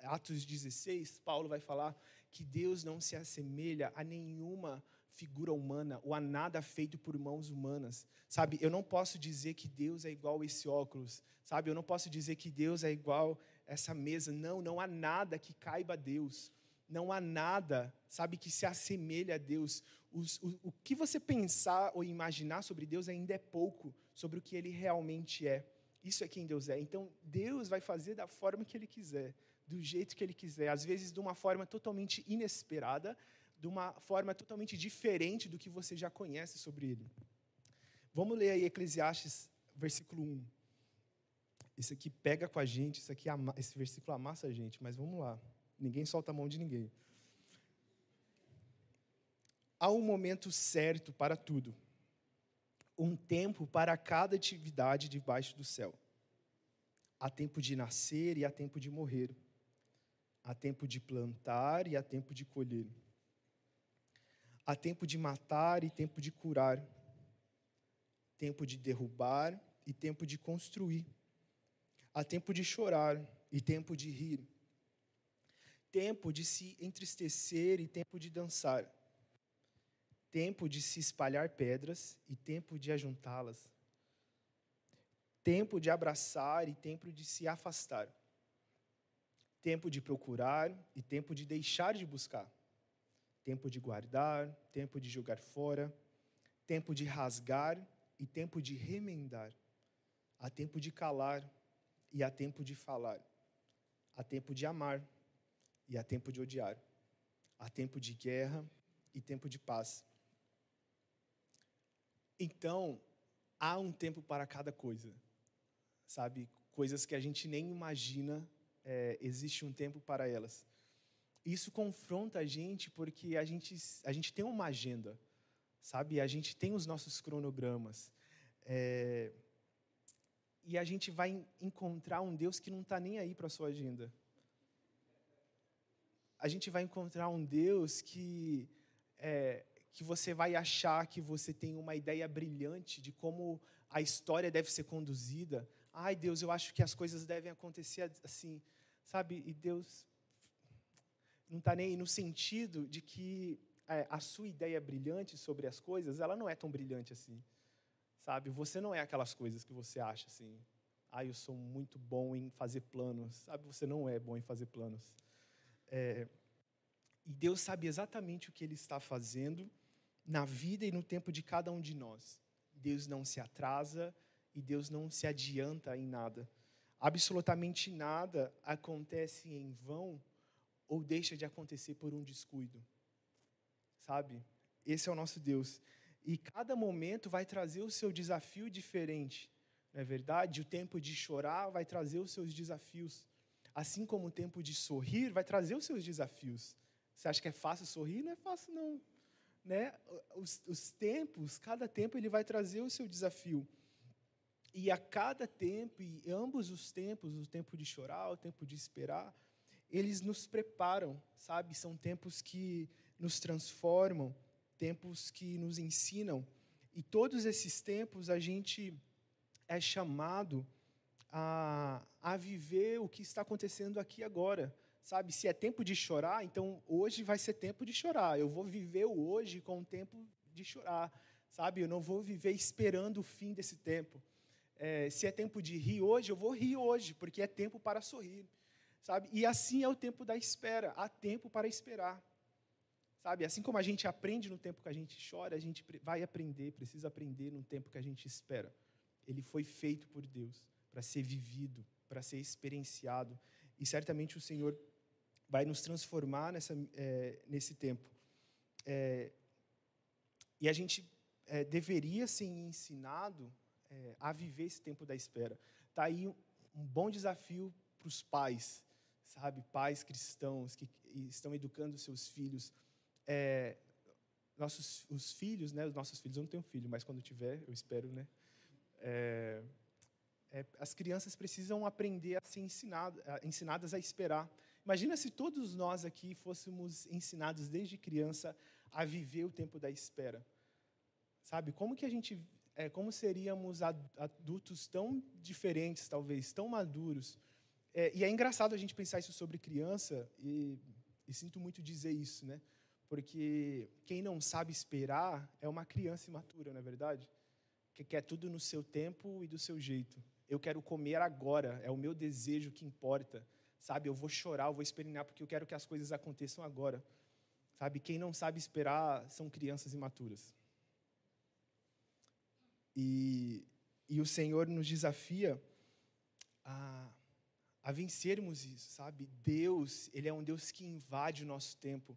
Atos 16, Paulo vai falar que Deus não se assemelha a nenhuma figura humana ou a nada feito por mãos humanas, sabe? Eu não posso dizer que Deus é igual a esse óculos, sabe? Eu não posso dizer que Deus é igual essa mesa. Não, não há nada que caiba a Deus não há nada, sabe, que se assemelhe a Deus. O, o que você pensar ou imaginar sobre Deus ainda é pouco sobre o que Ele realmente é. Isso é quem Deus é. Então, Deus vai fazer da forma que Ele quiser, do jeito que Ele quiser, às vezes de uma forma totalmente inesperada, de uma forma totalmente diferente do que você já conhece sobre Ele. Vamos ler aí Eclesiastes, versículo 1. Isso aqui pega com a gente, isso aqui, esse versículo amassa a gente, mas vamos lá. Ninguém solta a mão de ninguém. Há um momento certo para tudo. Um tempo para cada atividade debaixo do céu. Há tempo de nascer e há tempo de morrer. Há tempo de plantar e há tempo de colher. Há tempo de matar e tempo de curar. Tempo de derrubar e tempo de construir. Há tempo de chorar e tempo de rir. Tempo de se entristecer e tempo de dançar, tempo de se espalhar pedras e tempo de ajuntá-las, tempo de abraçar e tempo de se afastar, tempo de procurar e tempo de deixar de buscar, tempo de guardar, tempo de jogar fora, tempo de rasgar e tempo de remendar, há tempo de calar e há tempo de falar, há tempo de amar e há tempo de odiar. Há tempo de guerra e tempo de paz. Então, há um tempo para cada coisa, sabe? Coisas que a gente nem imagina, é, existe um tempo para elas. Isso confronta a gente porque a gente, a gente tem uma agenda, sabe? A gente tem os nossos cronogramas. É, e a gente vai encontrar um Deus que não está nem aí para a sua agenda a gente vai encontrar um Deus que, é, que você vai achar que você tem uma ideia brilhante de como a história deve ser conduzida. Ai, Deus, eu acho que as coisas devem acontecer assim, sabe? E Deus não está nem aí no sentido de que é, a sua ideia brilhante sobre as coisas, ela não é tão brilhante assim, sabe? Você não é aquelas coisas que você acha assim. Ai, eu sou muito bom em fazer planos, sabe? Você não é bom em fazer planos. É, e Deus sabe exatamente o que Ele está fazendo na vida e no tempo de cada um de nós. Deus não se atrasa e Deus não se adianta em nada. Absolutamente nada acontece em vão ou deixa de acontecer por um descuido. Sabe? Esse é o nosso Deus. E cada momento vai trazer o seu desafio diferente. Não é verdade? O tempo de chorar vai trazer os seus desafios. Assim como o tempo de sorrir vai trazer os seus desafios. Você acha que é fácil sorrir? Não é fácil, não. né? Os, os tempos, cada tempo ele vai trazer o seu desafio. E a cada tempo, e ambos os tempos, o tempo de chorar, o tempo de esperar, eles nos preparam, sabe? São tempos que nos transformam, tempos que nos ensinam. E todos esses tempos a gente é chamado a, a viver o que está acontecendo aqui agora. Sabe, se é tempo de chorar, então hoje vai ser tempo de chorar. Eu vou viver o hoje com o tempo de chorar. Sabe, eu não vou viver esperando o fim desse tempo. É, se é tempo de rir hoje, eu vou rir hoje, porque é tempo para sorrir. Sabe? E assim é o tempo da espera. Há tempo para esperar. Sabe? Assim como a gente aprende no tempo que a gente chora, a gente vai aprender, precisa aprender no tempo que a gente espera. Ele foi feito por Deus para ser vivido, para ser experienciado. E certamente o Senhor vai nos transformar nessa, é, nesse tempo. É, e a gente é, deveria ser ensinado é, a viver esse tempo da espera. Está aí um, um bom desafio para os pais, sabe? Pais cristãos que estão educando seus filhos. É, nossos os filhos, né? Os nossos filhos, eu não tenho filho, mas quando tiver, eu espero, né? É, é, as crianças precisam aprender a ser ensinado, ensinadas a esperar. Imagina se todos nós aqui fôssemos ensinados desde criança a viver o tempo da espera. Sabe? Como que a gente, é, como seríamos adultos tão diferentes, talvez, tão maduros? É, e é engraçado a gente pensar isso sobre criança e, e sinto muito dizer isso, né? Porque quem não sabe esperar é uma criança imatura, não é verdade? Que quer tudo no seu tempo e do seu jeito eu quero comer agora, é o meu desejo que importa. Sabe, eu vou chorar, eu vou espernear porque eu quero que as coisas aconteçam agora. Sabe, quem não sabe esperar são crianças imaturas. E, e o Senhor nos desafia a, a vencermos isso, sabe? Deus, Ele é um Deus que invade o nosso tempo.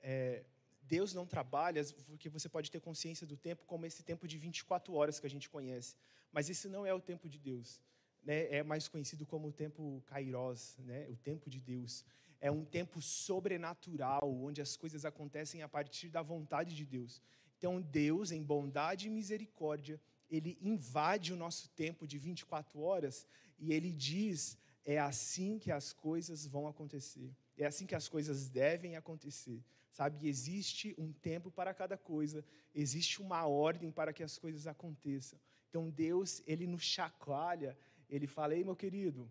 É, Deus não trabalha, porque você pode ter consciência do tempo como esse tempo de 24 horas que a gente conhece. Mas esse não é o tempo de Deus. Né? É mais conhecido como o tempo kairos, né? o tempo de Deus. É um tempo sobrenatural, onde as coisas acontecem a partir da vontade de Deus. Então, Deus, em bondade e misericórdia, ele invade o nosso tempo de 24 horas e ele diz: é assim que as coisas vão acontecer. É assim que as coisas devem acontecer. Sabe, existe um tempo para cada coisa, existe uma ordem para que as coisas aconteçam. Então Deus, ele nos chacoalha, ele fala: "Ei, meu querido,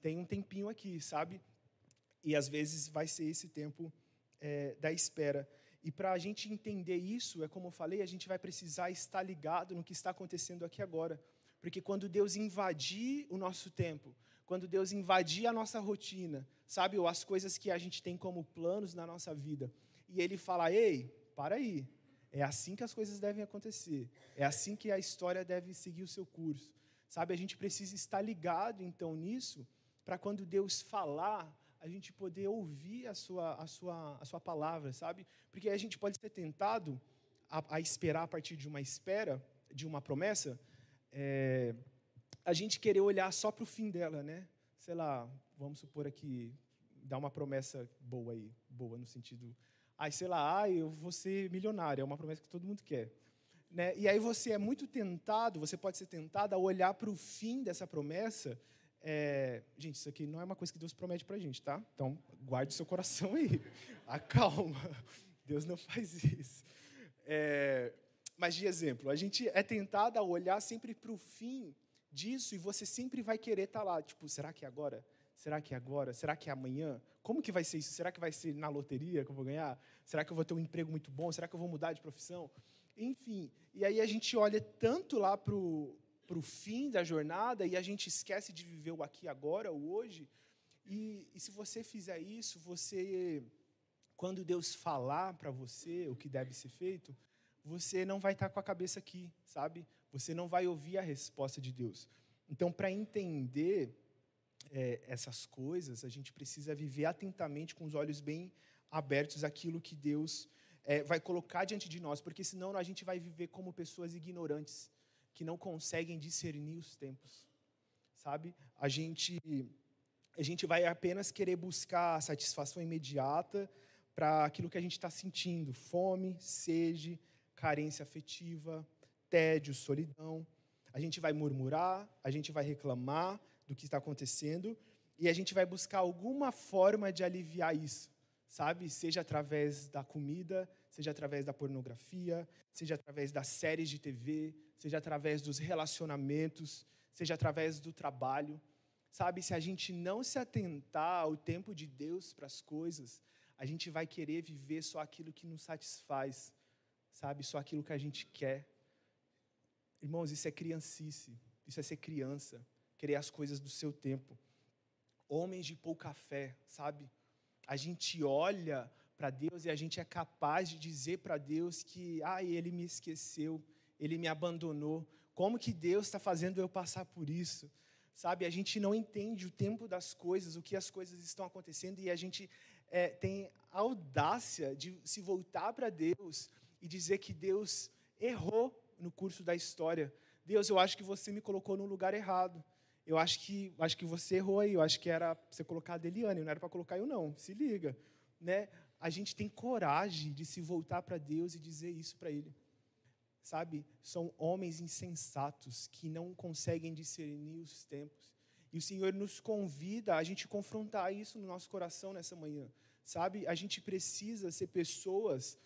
tem um tempinho aqui, sabe?" E às vezes vai ser esse tempo é, da espera. E para a gente entender isso, é como eu falei, a gente vai precisar estar ligado no que está acontecendo aqui agora. Porque quando Deus invadir o nosso tempo, quando Deus invadir a nossa rotina, sabe, ou as coisas que a gente tem como planos na nossa vida, e Ele fala: ei, para aí, é assim que as coisas devem acontecer. É assim que a história deve seguir o seu curso. Sabe, a gente precisa estar ligado então nisso, para quando Deus falar, a gente poder ouvir a sua, a sua, a sua palavra, sabe? Porque a gente pode ser tentado a, a esperar a partir de uma espera, de uma promessa, é, a gente querer olhar só para o fim dela, né? Sei lá, vamos supor aqui, dar uma promessa boa aí, boa no sentido Aí, sei lá, ah, eu vou ser milionário, é uma promessa que todo mundo quer. Né? E aí você é muito tentado, você pode ser tentado a olhar para o fim dessa promessa. É... Gente, isso aqui não é uma coisa que Deus promete para a gente, tá? Então, guarde seu coração aí. Acalma. Deus não faz isso. É... Mas, de exemplo, a gente é tentado a olhar sempre para o fim disso e você sempre vai querer estar tá lá. Tipo, será que é agora? Será que é agora? Será que é amanhã? Como que vai ser isso? Será que vai ser na loteria que eu vou ganhar? Será que eu vou ter um emprego muito bom? Será que eu vou mudar de profissão? Enfim, e aí a gente olha tanto lá para o fim da jornada e a gente esquece de viver o aqui agora, o hoje. E, e se você fizer isso, você, quando Deus falar para você o que deve ser feito, você não vai estar com a cabeça aqui, sabe? Você não vai ouvir a resposta de Deus. Então, para entender é, essas coisas, a gente precisa viver atentamente, com os olhos bem abertos, aquilo que Deus é, vai colocar diante de nós, porque senão a gente vai viver como pessoas ignorantes, que não conseguem discernir os tempos, sabe? A gente, a gente vai apenas querer buscar a satisfação imediata para aquilo que a gente está sentindo: fome, sede, carência afetiva, tédio, solidão. A gente vai murmurar, a gente vai reclamar do que está acontecendo e a gente vai buscar alguma forma de aliviar isso, sabe? Seja através da comida, seja através da pornografia, seja através das séries de TV, seja através dos relacionamentos, seja através do trabalho. Sabe, se a gente não se atentar ao tempo de Deus para as coisas, a gente vai querer viver só aquilo que nos satisfaz, sabe? Só aquilo que a gente quer. Irmãos, isso é criancice, isso é ser criança, querer as coisas do seu tempo. Homens de pouca fé, sabe? A gente olha para Deus e a gente é capaz de dizer para Deus que, ah, ele me esqueceu, ele me abandonou. Como que Deus está fazendo eu passar por isso? sabe? A gente não entende o tempo das coisas, o que as coisas estão acontecendo, e a gente é, tem a audácia de se voltar para Deus e dizer que Deus errou no curso da história. Deus, eu acho que você me colocou no lugar errado. Eu acho que, acho que você errou aí. Eu acho que era você colocar a Deliane, não era para colocar eu, não. Se liga. Né? A gente tem coragem de se voltar para Deus e dizer isso para Ele sabe, são homens insensatos que não conseguem discernir os tempos. E o Senhor nos convida a gente confrontar isso no nosso coração nessa manhã, sabe? A gente precisa ser pessoas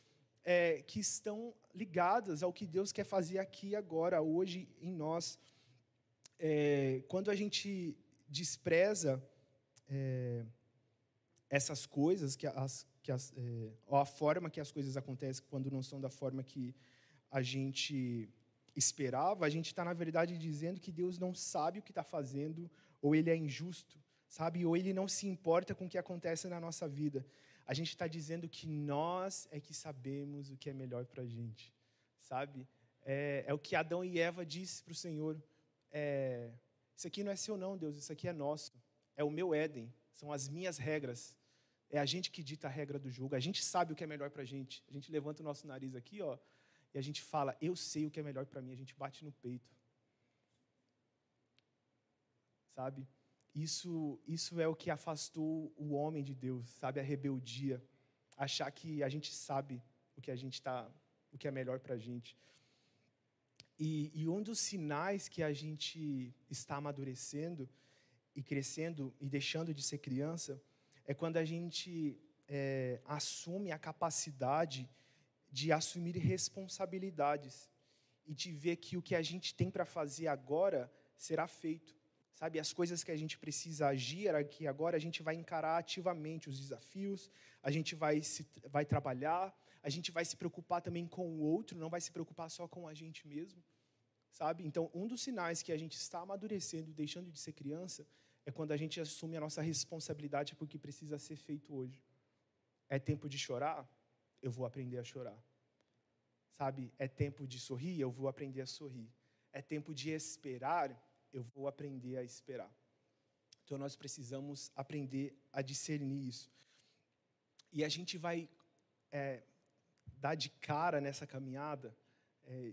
é, que estão ligadas ao que Deus quer fazer aqui agora, hoje em nós. É, quando a gente despreza é, essas coisas, que as, que as, é, ou a forma que as coisas acontecem quando não são da forma que a gente esperava, a gente está, na verdade, dizendo que Deus não sabe o que está fazendo, ou ele é injusto, sabe? Ou ele não se importa com o que acontece na nossa vida. A gente está dizendo que nós é que sabemos o que é melhor para a gente, sabe? É, é, o que Adão e Eva disse para o Senhor. É, isso aqui não é seu, não, Deus, isso aqui é nosso. É o meu Éden, são as minhas regras. É a gente que dita a regra do jogo. A gente sabe o que é melhor para a gente. A gente levanta o nosso nariz aqui, ó, e a gente fala, eu sei o que é melhor para mim, a gente bate no peito. Sabe? Isso, isso é o que afastou o homem de Deus, sabe? A rebeldia. Achar que a gente sabe o que a gente está, o que é melhor para a gente. E, e um dos sinais que a gente está amadurecendo e crescendo e deixando de ser criança é quando a gente é, assume a capacidade de assumir responsabilidades e de ver que o que a gente tem para fazer agora será feito. Sabe, as coisas que a gente precisa agir aqui agora, a gente vai encarar ativamente os desafios, a gente vai, se, vai trabalhar, a gente vai se preocupar também com o outro, não vai se preocupar só com a gente mesmo. Sabe? Então, um dos sinais que a gente está amadurecendo, deixando de ser criança, é quando a gente assume a nossa responsabilidade por que precisa ser feito hoje. É tempo de chorar? eu vou aprender a chorar. Sabe, é tempo de sorrir, eu vou aprender a sorrir. É tempo de esperar, eu vou aprender a esperar. Então nós precisamos aprender a discernir isso. E a gente vai é, dar de cara nessa caminhada é,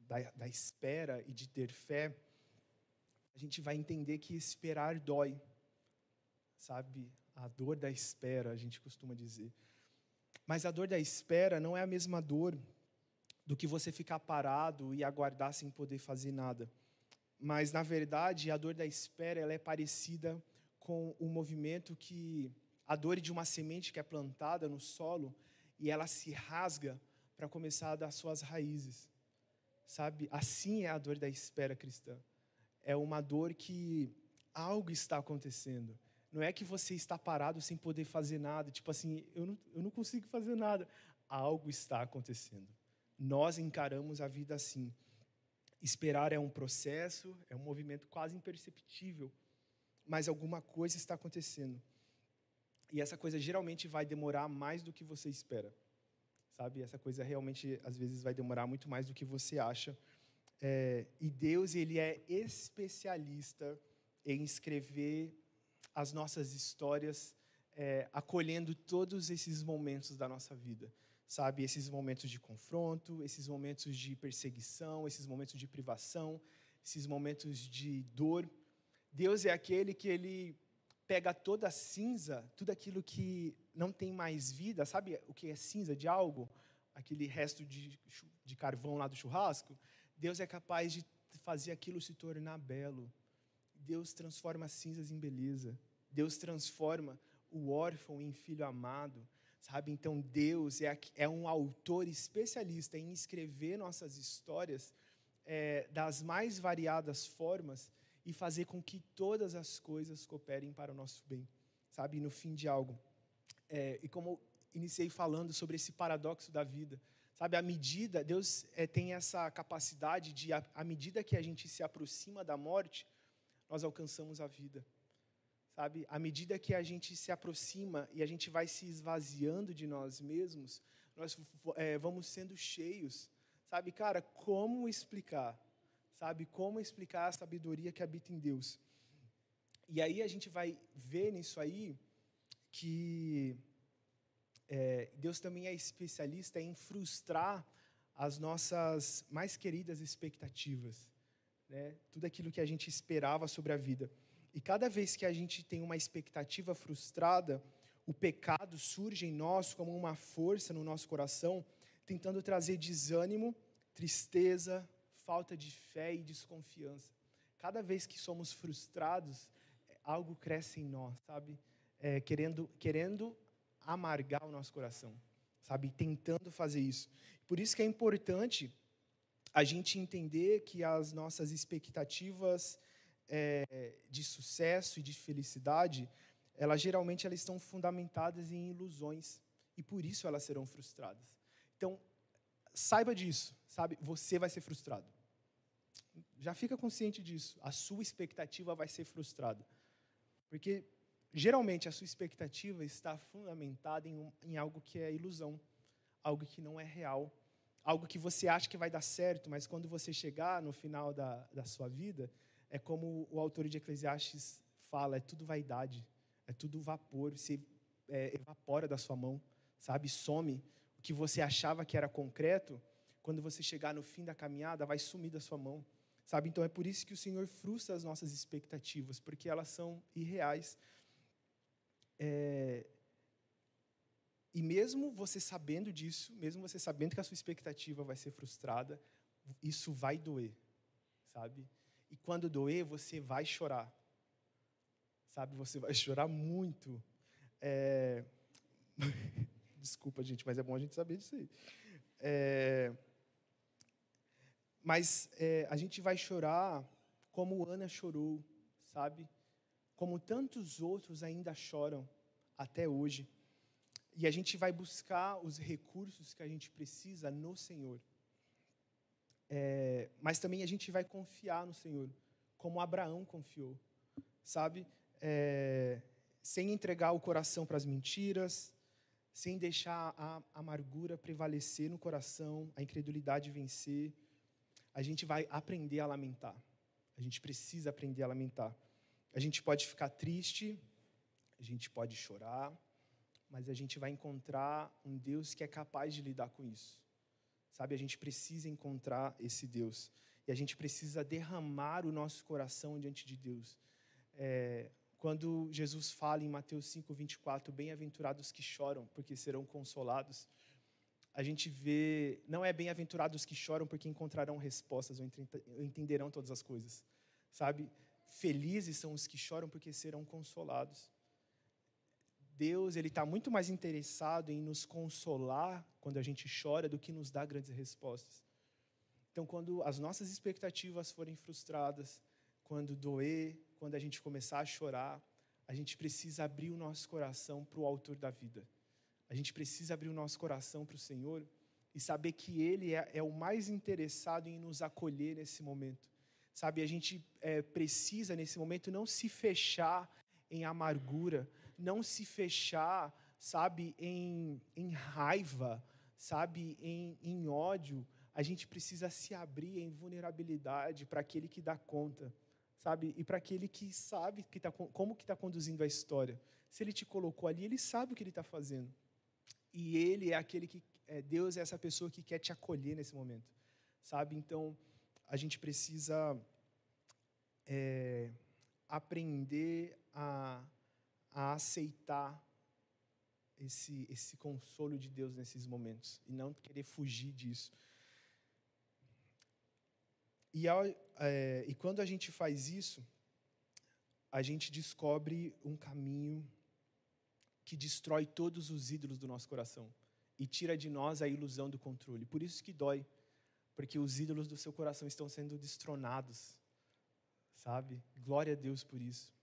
da, da espera e de ter fé. A gente vai entender que esperar dói. Sabe, a dor da espera, a gente costuma dizer. Mas a dor da espera não é a mesma dor do que você ficar parado e aguardar sem poder fazer nada. Mas, na verdade, a dor da espera ela é parecida com o movimento que a dor de uma semente que é plantada no solo e ela se rasga para começar a dar suas raízes. Sabe? Assim é a dor da espera cristã. É uma dor que algo está acontecendo. Não é que você está parado sem poder fazer nada, tipo assim, eu não, eu não consigo fazer nada. Algo está acontecendo. Nós encaramos a vida assim. Esperar é um processo, é um movimento quase imperceptível, mas alguma coisa está acontecendo. E essa coisa geralmente vai demorar mais do que você espera. Sabe? Essa coisa realmente, às vezes, vai demorar muito mais do que você acha. É, e Deus, ele é especialista em escrever as nossas histórias, é, acolhendo todos esses momentos da nossa vida, sabe? Esses momentos de confronto, esses momentos de perseguição, esses momentos de privação, esses momentos de dor. Deus é aquele que ele pega toda a cinza, tudo aquilo que não tem mais vida, sabe o que é cinza de algo? Aquele resto de, de carvão lá do churrasco. Deus é capaz de fazer aquilo se tornar belo. Deus transforma cinzas em beleza. Deus transforma o órfão em filho amado. Sabe? Então, Deus é, é um autor especialista em escrever nossas histórias é, das mais variadas formas e fazer com que todas as coisas cooperem para o nosso bem, sabe? No fim de algo. É, e como iniciei falando sobre esse paradoxo da vida, sabe? À medida, Deus é, tem essa capacidade de, à medida que a gente se aproxima da morte, nós alcançamos a vida, sabe? À medida que a gente se aproxima e a gente vai se esvaziando de nós mesmos, nós é, vamos sendo cheios, sabe? Cara, como explicar? sabe? Como explicar a sabedoria que habita em Deus. E aí a gente vai ver nisso aí que é, Deus também é especialista em frustrar as nossas mais queridas expectativas, né? tudo aquilo que a gente esperava sobre a vida. E cada vez que a gente tem uma expectativa frustrada, o pecado surge em nós como uma força no nosso coração, tentando trazer desânimo, tristeza, falta de fé e desconfiança. Cada vez que somos frustrados, algo cresce em nós, sabe? É, querendo, querendo amargar o nosso coração, sabe? Tentando fazer isso. Por isso que é importante a gente entender que as nossas expectativas é, de sucesso e de felicidade, elas geralmente elas estão fundamentadas em ilusões e por isso elas serão frustradas. Então, saiba disso, sabe? Você vai ser frustrado. Já fica consciente disso. A sua expectativa vai ser frustrada. Porque geralmente a sua expectativa está fundamentada em, um, em algo que é ilusão, algo que não é real, algo que você acha que vai dar certo, mas quando você chegar no final da, da sua vida, é como o autor de Eclesiastes fala: é tudo vaidade, é tudo vapor, você é, evapora da sua mão, sabe? Some. O que você achava que era concreto, quando você chegar no fim da caminhada, vai sumir da sua mão. Sabe? Então é por isso que o Senhor frustra as nossas expectativas, porque elas são irreais. É... E mesmo você sabendo disso, mesmo você sabendo que a sua expectativa vai ser frustrada, isso vai doer, sabe? E quando doer, você vai chorar, sabe? Você vai chorar muito. É... Desculpa, gente, mas é bom a gente saber disso aí. É... Mas é, a gente vai chorar como Ana chorou, sabe? Como tantos outros ainda choram até hoje. E a gente vai buscar os recursos que a gente precisa no Senhor. É, mas também a gente vai confiar no Senhor, como Abraão confiou, sabe? É, sem entregar o coração para as mentiras, sem deixar a amargura prevalecer no coração, a incredulidade vencer a gente vai aprender a lamentar. A gente precisa aprender a lamentar. A gente pode ficar triste, a gente pode chorar, mas a gente vai encontrar um Deus que é capaz de lidar com isso. Sabe, a gente precisa encontrar esse Deus. E a gente precisa derramar o nosso coração diante de Deus. É, quando Jesus fala em Mateus 5, 24, bem-aventurados que choram, porque serão consolados a gente vê, não é bem-aventurados os que choram porque encontrarão respostas ou entenderão todas as coisas, sabe? Felizes são os que choram porque serão consolados. Deus, ele está muito mais interessado em nos consolar quando a gente chora do que nos dar grandes respostas. Então, quando as nossas expectativas forem frustradas, quando doer, quando a gente começar a chorar, a gente precisa abrir o nosso coração para o autor da vida a gente precisa abrir o nosso coração para o Senhor e saber que Ele é, é, o mais interessado em nos acolher nesse momento. Sabe, a gente é, precisa nesse momento não se fechar em amargura, não se fechar, sabe, em, em raiva, sabe, em, em ódio. A gente precisa se abrir em vulnerabilidade para aquele que dá conta, sabe, e para aquele que sabe que tá, como que está conduzindo a história. Se Ele te colocou ali, Ele sabe o que Ele está fazendo. E Ele é aquele que. É, Deus é essa pessoa que quer te acolher nesse momento. Sabe? Então, a gente precisa é, aprender a, a aceitar esse, esse consolo de Deus nesses momentos e não querer fugir disso. E, ao, é, e quando a gente faz isso, a gente descobre um caminho que destrói todos os ídolos do nosso coração e tira de nós a ilusão do controle. Por isso que dói, porque os ídolos do seu coração estão sendo destronados, sabe? Glória a Deus por isso.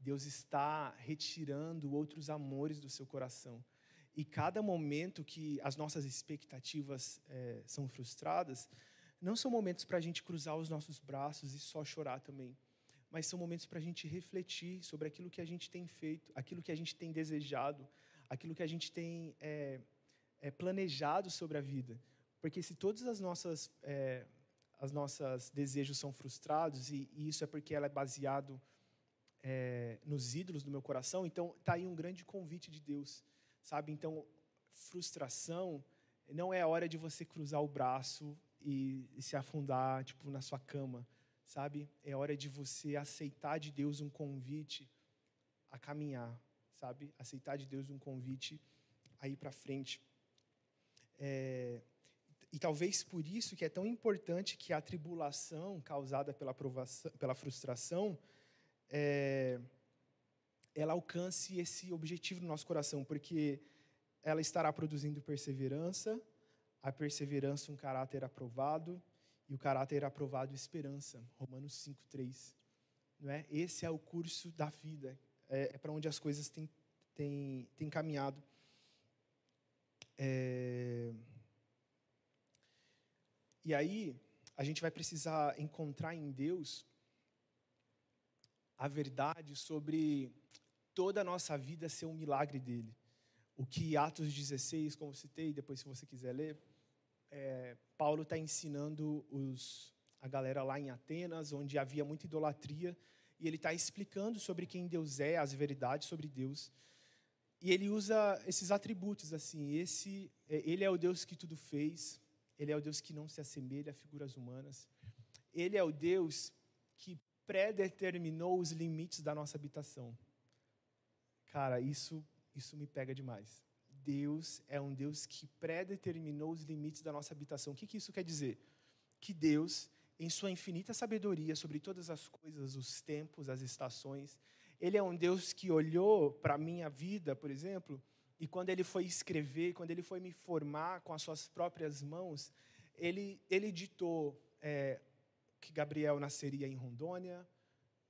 Deus está retirando outros amores do seu coração. E cada momento que as nossas expectativas é, são frustradas, não são momentos para a gente cruzar os nossos braços e só chorar também, mas são momentos para a gente refletir sobre aquilo que a gente tem feito, aquilo que a gente tem desejado, aquilo que a gente tem é, é, planejado sobre a vida. Porque se todas as nossas as nossas desejos são frustrados e, e, isso é porque ela é baseado é, nos ídolos do meu coração, então tá aí um grande convite de Deus, sabe? Então frustração não é a hora de você cruzar o braço e, e se afundar tipo na sua cama, sabe? É hora de você aceitar de Deus um convite a caminhar, sabe? Aceitar de Deus um convite a ir para frente. É, e talvez por isso que é tão importante que a tribulação causada pela, provação, pela frustração é, ela alcance esse objetivo no nosso coração, porque ela estará produzindo perseverança, a perseverança um caráter aprovado e o caráter aprovado esperança. Romanos 5:3. Não é? Esse é o curso da vida, é, é para onde as coisas têm, têm, têm caminhado. É... E aí, a gente vai precisar encontrar em Deus a verdade sobre toda a nossa vida ser um milagre dele. O que Atos 16, como citei, depois se você quiser ler, é, Paulo está ensinando os, a galera lá em Atenas, onde havia muita idolatria, e ele está explicando sobre quem Deus é, as verdades sobre Deus. E ele usa esses atributos assim. Esse, é, ele é o Deus que tudo fez. Ele é o Deus que não se assemelha a figuras humanas. Ele é o Deus que predeterminou os limites da nossa habitação. Cara, isso isso me pega demais. Deus é um Deus que predeterminou os limites da nossa habitação. O que, que isso quer dizer? Que Deus, em sua infinita sabedoria sobre todas as coisas, os tempos, as estações, ele é um Deus que olhou para a minha vida, por exemplo, e quando ele foi escrever, quando ele foi me formar com as suas próprias mãos, ele, ele ditou é, que Gabriel nasceria em Rondônia,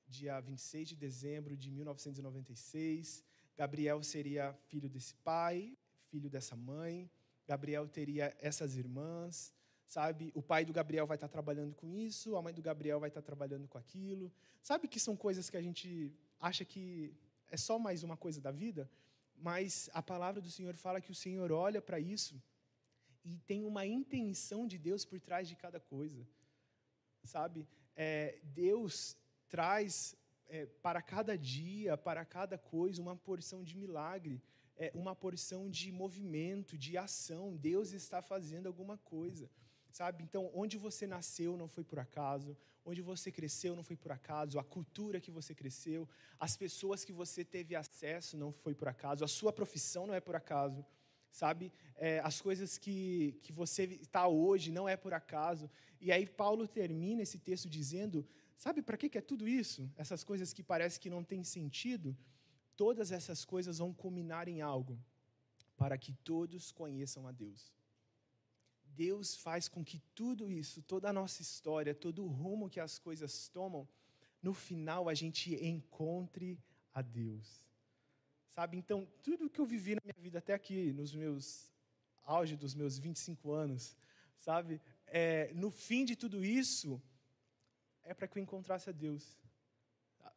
dia 26 de dezembro de 1996. Gabriel seria filho desse pai, filho dessa mãe. Gabriel teria essas irmãs, sabe? O pai do Gabriel vai estar trabalhando com isso, a mãe do Gabriel vai estar trabalhando com aquilo. Sabe que são coisas que a gente acha que é só mais uma coisa da vida, mas a palavra do Senhor fala que o Senhor olha para isso e tem uma intenção de Deus por trás de cada coisa, sabe? É, Deus traz é, para cada dia, para cada coisa, uma porção de milagre, é, uma porção de movimento, de ação. Deus está fazendo alguma coisa sabe? Então, onde você nasceu não foi por acaso, onde você cresceu não foi por acaso, a cultura que você cresceu, as pessoas que você teve acesso não foi por acaso, a sua profissão não é por acaso, sabe? É, as coisas que, que você está hoje não é por acaso. E aí Paulo termina esse texto dizendo, sabe para que, que é tudo isso? Essas coisas que parece que não têm sentido, todas essas coisas vão culminar em algo, para que todos conheçam a Deus. Deus faz com que tudo isso, toda a nossa história, todo o rumo que as coisas tomam, no final a gente encontre a Deus. Sabe? Então, tudo que eu vivi na minha vida até aqui, nos meus auge dos meus 25 anos, sabe? É, no fim de tudo isso, é para que eu encontrasse a Deus.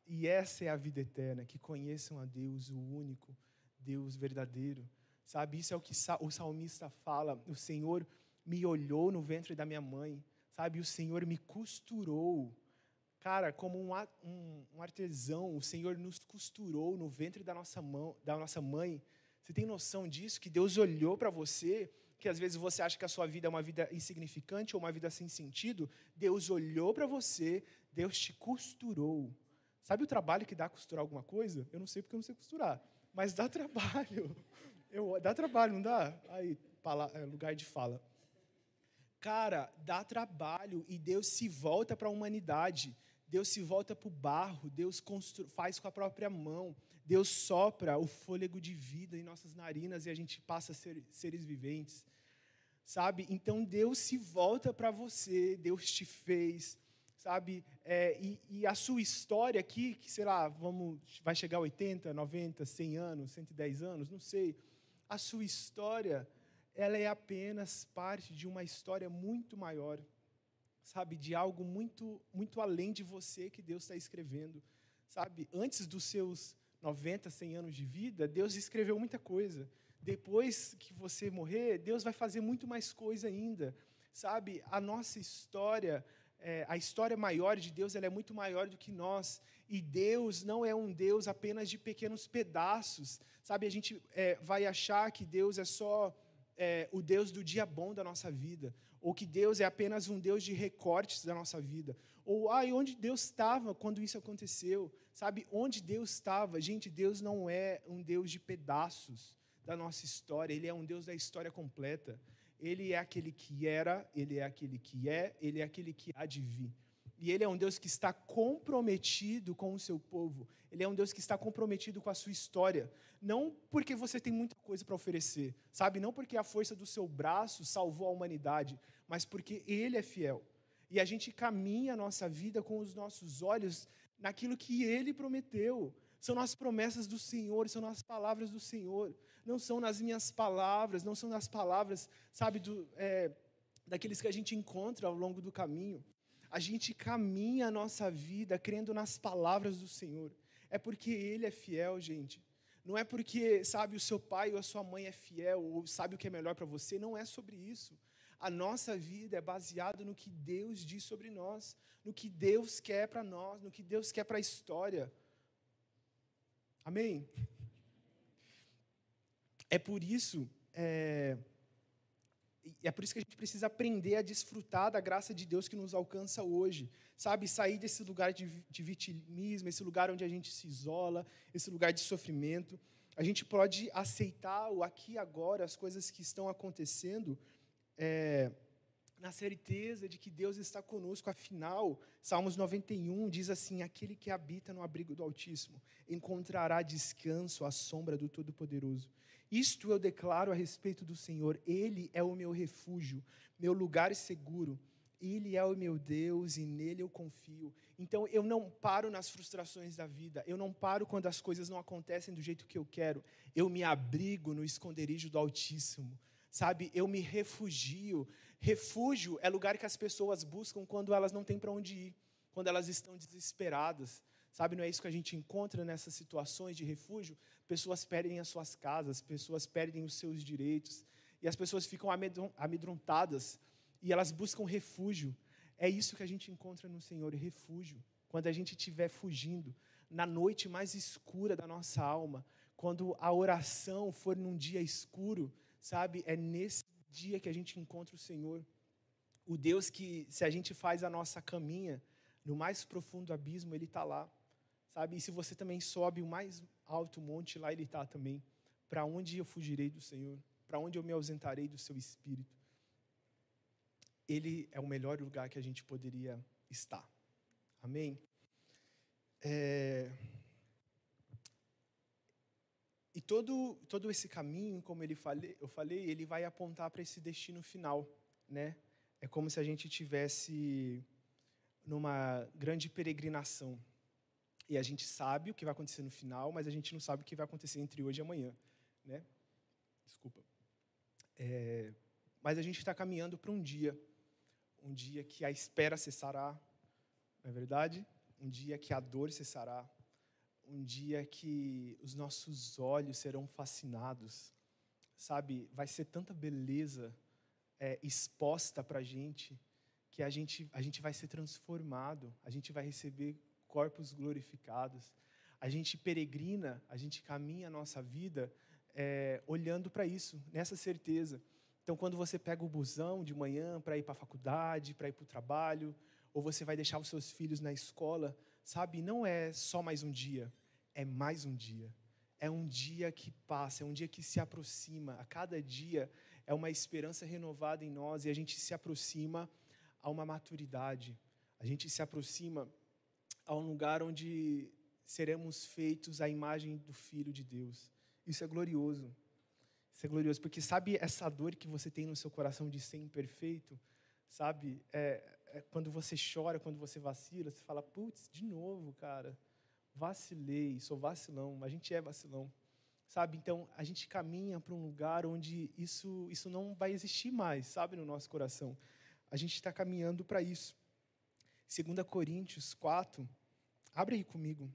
E essa é a vida eterna, que conheçam a Deus, o único Deus verdadeiro. Sabe? Isso é o que o salmista fala. O Senhor me olhou no ventre da minha mãe, sabe? O Senhor me costurou. Cara, como um, um, um artesão, o Senhor nos costurou no ventre da nossa, mão, da nossa mãe. Você tem noção disso? Que Deus olhou para você, que às vezes você acha que a sua vida é uma vida insignificante ou uma vida sem sentido. Deus olhou para você, Deus te costurou, Sabe o trabalho que dá costurar alguma coisa? Eu não sei porque eu não sei costurar, mas dá trabalho. Eu, dá trabalho, não dá? Aí, é, lugar de fala. Cara, dá trabalho e Deus se volta para a humanidade. Deus se volta para o barro, Deus faz com a própria mão, Deus sopra o fôlego de vida em nossas narinas e a gente passa a ser seres viventes. Sabe? Então Deus se volta para você, Deus te fez, sabe? É, e, e, a sua história aqui, que sei lá, vamos, vai chegar a 80, 90, 100 anos, 110 anos, não sei. A sua história, ela é apenas parte de uma história muito maior, sabe? De algo muito, muito além de você que Deus está escrevendo, sabe? Antes dos seus 90, 100 anos de vida, Deus escreveu muita coisa. Depois que você morrer, Deus vai fazer muito mais coisa ainda, sabe? A nossa história é, a história maior de Deus ela é muito maior do que nós. E Deus não é um Deus apenas de pequenos pedaços. Sabe, a gente é, vai achar que Deus é só é, o Deus do dia bom da nossa vida. Ou que Deus é apenas um Deus de recortes da nossa vida. Ou, ah, onde Deus estava quando isso aconteceu? Sabe, onde Deus estava? Gente, Deus não é um Deus de pedaços da nossa história. Ele é um Deus da história completa. Ele é aquele que era, ele é aquele que é, ele é aquele que há de vir. E ele é um Deus que está comprometido com o seu povo. Ele é um Deus que está comprometido com a sua história. Não porque você tem muita coisa para oferecer, sabe? Não porque a força do seu braço salvou a humanidade, mas porque ele é fiel. E a gente caminha a nossa vida com os nossos olhos naquilo que ele prometeu. São as promessas do Senhor, são as palavras do Senhor. Não são nas minhas palavras, não são nas palavras, sabe, do, é, daqueles que a gente encontra ao longo do caminho. A gente caminha a nossa vida crendo nas palavras do Senhor. É porque Ele é fiel, gente. Não é porque, sabe, o seu pai ou a sua mãe é fiel ou sabe o que é melhor para você. Não é sobre isso. A nossa vida é baseada no que Deus diz sobre nós, no que Deus quer para nós, no que Deus quer para a história. Amém? É por isso, é, é por isso que a gente precisa aprender a desfrutar da graça de Deus que nos alcança hoje. Sabe, sair desse lugar de, de vitimismo, esse lugar onde a gente se isola, esse lugar de sofrimento. A gente pode aceitar o aqui e agora, as coisas que estão acontecendo, é, na certeza de que Deus está conosco. Afinal, Salmos 91 diz assim: Aquele que habita no abrigo do Altíssimo encontrará descanso à sombra do Todo-Poderoso. Isto eu declaro a respeito do Senhor: Ele é o meu refúgio, meu lugar seguro. Ele é o meu Deus e nele eu confio. Então eu não paro nas frustrações da vida, eu não paro quando as coisas não acontecem do jeito que eu quero. Eu me abrigo no esconderijo do Altíssimo, sabe? Eu me refugio Refúgio é lugar que as pessoas buscam quando elas não têm para onde ir, quando elas estão desesperadas. Sabe, não é isso que a gente encontra nessas situações de refúgio? Pessoas perdem as suas casas, pessoas perdem os seus direitos, e as pessoas ficam amedrontadas e elas buscam refúgio. É isso que a gente encontra no Senhor, refúgio. Quando a gente estiver fugindo, na noite mais escura da nossa alma, quando a oração for num dia escuro, sabe, é nesse dia que a gente encontra o Senhor. O Deus que, se a gente faz a nossa caminha no mais profundo abismo, Ele está lá. Sabe? E se você também sobe o mais alto monte, lá Ele está também. Para onde eu fugirei do Senhor? Para onde eu me ausentarei do Seu Espírito? Ele é o melhor lugar que a gente poderia estar. Amém? É... E todo, todo esse caminho, como ele falei, eu falei, ele vai apontar para esse destino final, né? É como se a gente tivesse numa grande peregrinação. E a gente sabe o que vai acontecer no final, mas a gente não sabe o que vai acontecer entre hoje e amanhã, né? Desculpa. É, mas a gente está caminhando para um dia, um dia que a espera cessará, não é verdade? Um dia que a dor cessará, um dia que os nossos olhos serão fascinados, sabe? Vai ser tanta beleza é, exposta para a gente que a gente, a gente vai ser transformado, a gente vai receber corpos glorificados. A gente peregrina, a gente caminha a nossa vida é, olhando para isso, nessa certeza. Então, quando você pega o busão de manhã para ir para a faculdade, para ir para o trabalho, ou você vai deixar os seus filhos na escola, sabe, não é só mais um dia, é mais um dia. É um dia que passa, é um dia que se aproxima. A cada dia é uma esperança renovada em nós e a gente se aproxima a uma maturidade. A gente se aproxima a um lugar onde seremos feitos à imagem do Filho de Deus. Isso é glorioso. Isso é glorioso, porque sabe essa dor que você tem no seu coração de ser imperfeito? Sabe? É, é quando você chora, quando você vacila, você fala, putz, de novo, cara, vacilei, sou vacilão, a gente é vacilão. Sabe? Então, a gente caminha para um lugar onde isso, isso não vai existir mais, sabe, no nosso coração. A gente está caminhando para isso. 2 Coríntios 4, abre aí comigo.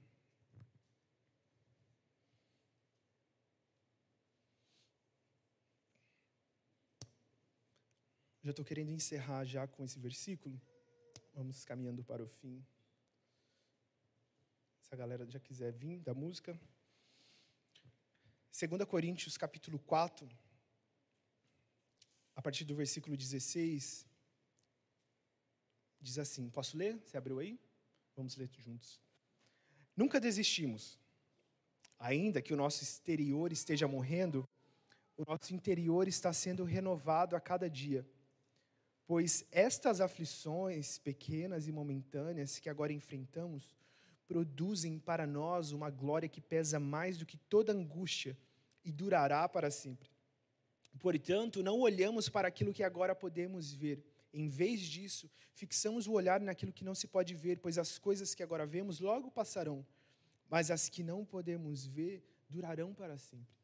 Já estou querendo encerrar já com esse versículo. Vamos caminhando para o fim. Se a galera já quiser vir da música. 2 Coríntios capítulo 4, a partir do versículo 16, diz assim: Posso ler? Você abriu aí? Vamos ler juntos. Nunca desistimos. Ainda que o nosso exterior esteja morrendo, o nosso interior está sendo renovado a cada dia pois estas aflições pequenas e momentâneas que agora enfrentamos produzem para nós uma glória que pesa mais do que toda angústia e durará para sempre. Portanto, não olhamos para aquilo que agora podemos ver. Em vez disso, fixamos o olhar naquilo que não se pode ver, pois as coisas que agora vemos logo passarão, mas as que não podemos ver durarão para sempre.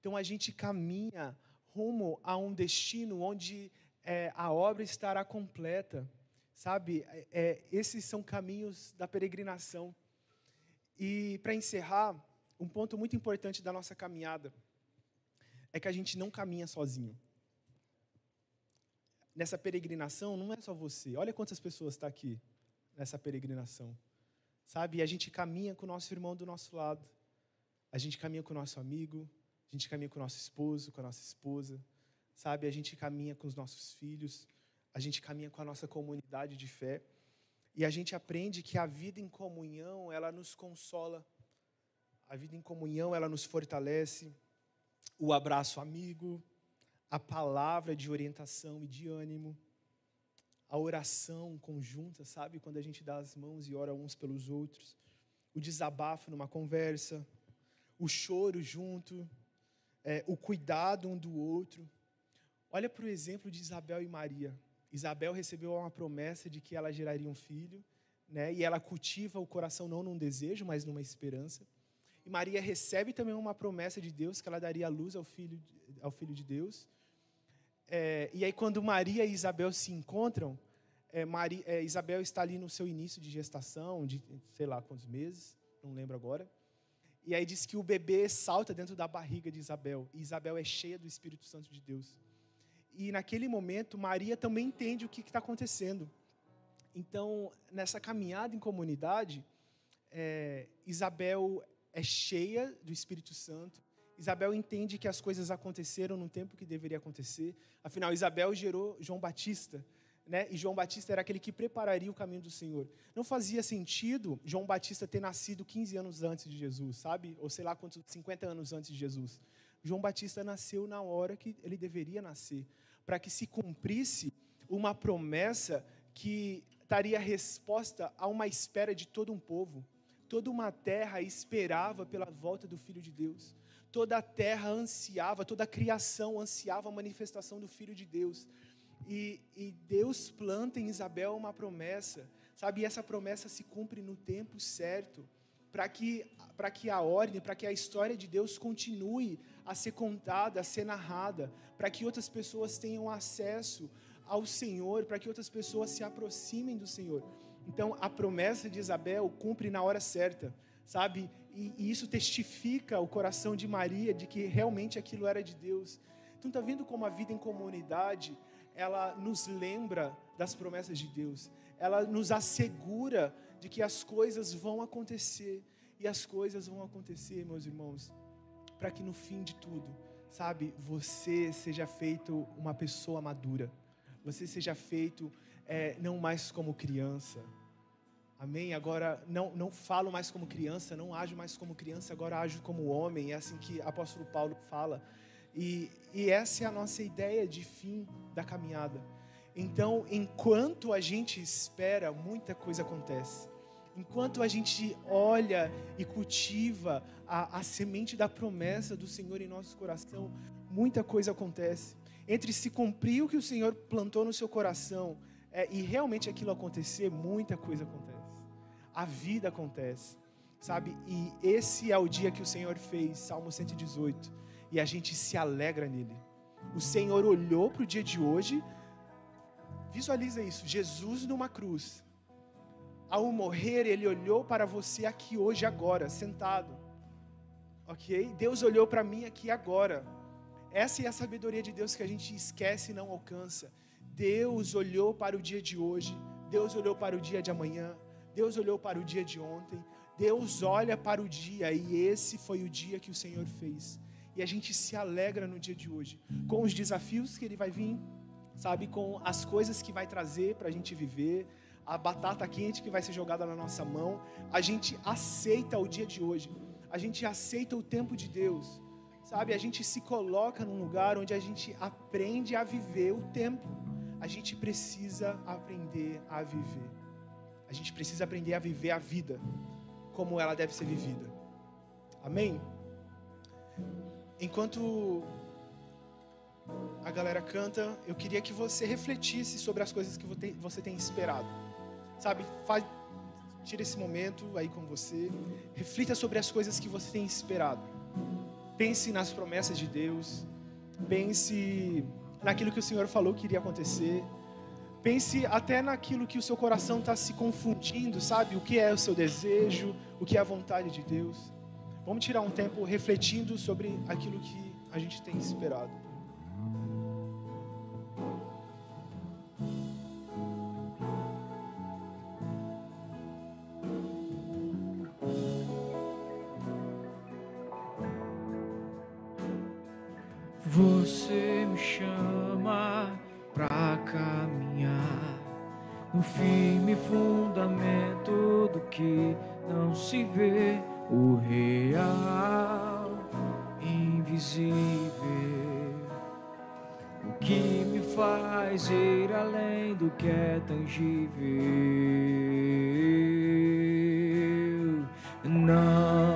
Então a gente caminha rumo a um destino onde é, a obra estará completa. Sabe, é, esses são caminhos da peregrinação. E para encerrar, um ponto muito importante da nossa caminhada é que a gente não caminha sozinho. Nessa peregrinação não é só você. Olha quantas pessoas estão tá aqui nessa peregrinação. Sabe, a gente caminha com o nosso irmão do nosso lado. A gente caminha com o nosso amigo, a gente caminha com o nosso esposo, com a nossa esposa, Sabe, a gente caminha com os nossos filhos, a gente caminha com a nossa comunidade de fé, e a gente aprende que a vida em comunhão, ela nos consola. A vida em comunhão, ela nos fortalece. O abraço amigo, a palavra de orientação e de ânimo, a oração conjunta, sabe? Quando a gente dá as mãos e ora uns pelos outros, o desabafo numa conversa, o choro junto, é, o cuidado um do outro. Olha para o exemplo de Isabel e Maria. Isabel recebeu uma promessa de que ela geraria um filho, né? E ela cultiva o coração não num desejo, mas numa esperança. E Maria recebe também uma promessa de Deus que ela daria luz ao filho, ao filho de Deus. É, e aí quando Maria e Isabel se encontram, é, Maria, é, Isabel está ali no seu início de gestação, de sei lá quantos meses, não lembro agora. E aí diz que o bebê salta dentro da barriga de Isabel. E Isabel é cheia do Espírito Santo de Deus e naquele momento Maria também entende o que está acontecendo. Então, nessa caminhada em comunidade, é, Isabel é cheia do Espírito Santo. Isabel entende que as coisas aconteceram no tempo que deveria acontecer. Afinal, Isabel gerou João Batista, né? E João Batista era aquele que prepararia o caminho do Senhor. Não fazia sentido João Batista ter nascido 15 anos antes de Jesus, sabe? Ou sei lá quantos, 50 anos antes de Jesus. João Batista nasceu na hora que ele deveria nascer para que se cumprisse uma promessa que daria resposta a uma espera de todo um povo. Toda uma terra esperava pela volta do Filho de Deus. Toda a terra ansiava, toda a criação ansiava a manifestação do Filho de Deus. E, e Deus planta em Isabel uma promessa, sabe? E essa promessa se cumpre no tempo certo, para que, que a ordem, para que a história de Deus continue a ser contada, a ser narrada, para que outras pessoas tenham acesso ao Senhor, para que outras pessoas se aproximem do Senhor. Então, a promessa de Isabel cumpre na hora certa, sabe? E, e isso testifica o coração de Maria de que realmente aquilo era de Deus. Então, tá vendo como a vida em comunidade ela nos lembra das promessas de Deus, ela nos assegura de que as coisas vão acontecer. E as coisas vão acontecer, meus irmãos para que no fim de tudo, sabe, você seja feito uma pessoa madura, você seja feito é, não mais como criança, Amém? Agora não, não falo mais como criança, não ajo mais como criança, agora ajo como homem. É assim que apóstolo Paulo fala. E, e essa é a nossa ideia de fim da caminhada. Então, enquanto a gente espera, muita coisa acontece. Enquanto a gente olha e cultiva a, a semente da promessa do Senhor em nosso coração, muita coisa acontece. Entre se cumprir o que o Senhor plantou no seu coração é, e realmente aquilo acontecer, muita coisa acontece. A vida acontece, sabe? E esse é o dia que o Senhor fez, Salmo 118, e a gente se alegra nele. O Senhor olhou para o dia de hoje, visualiza isso: Jesus numa cruz. Ao morrer, ele olhou para você aqui hoje, agora, sentado. Ok? Deus olhou para mim aqui agora. Essa é a sabedoria de Deus que a gente esquece e não alcança. Deus olhou para o dia de hoje, Deus olhou para o dia de amanhã, Deus olhou para o dia de ontem, Deus olha para o dia e esse foi o dia que o Senhor fez. E a gente se alegra no dia de hoje, com os desafios que Ele vai vir, sabe, com as coisas que vai trazer para a gente viver, a batata quente que vai ser jogada na nossa mão. A gente aceita o dia de hoje, a gente aceita o tempo de Deus, sabe, a gente se coloca num lugar onde a gente aprende a viver o tempo a gente precisa aprender a viver. A gente precisa aprender a viver a vida como ela deve ser vivida. Amém? Enquanto a galera canta, eu queria que você refletisse sobre as coisas que você tem esperado. Sabe, faz, tira esse momento aí com você, reflita sobre as coisas que você tem esperado. Pense nas promessas de Deus, pense naquilo que o Senhor falou que iria acontecer. Pense até naquilo que o seu coração está se confundindo, sabe? O que é o seu desejo, o que é a vontade de Deus. Vamos tirar um tempo refletindo sobre aquilo que a gente tem esperado. No firme fundamento do que não se vê, o real, invisível, o que me faz ir além do que é tangível. Não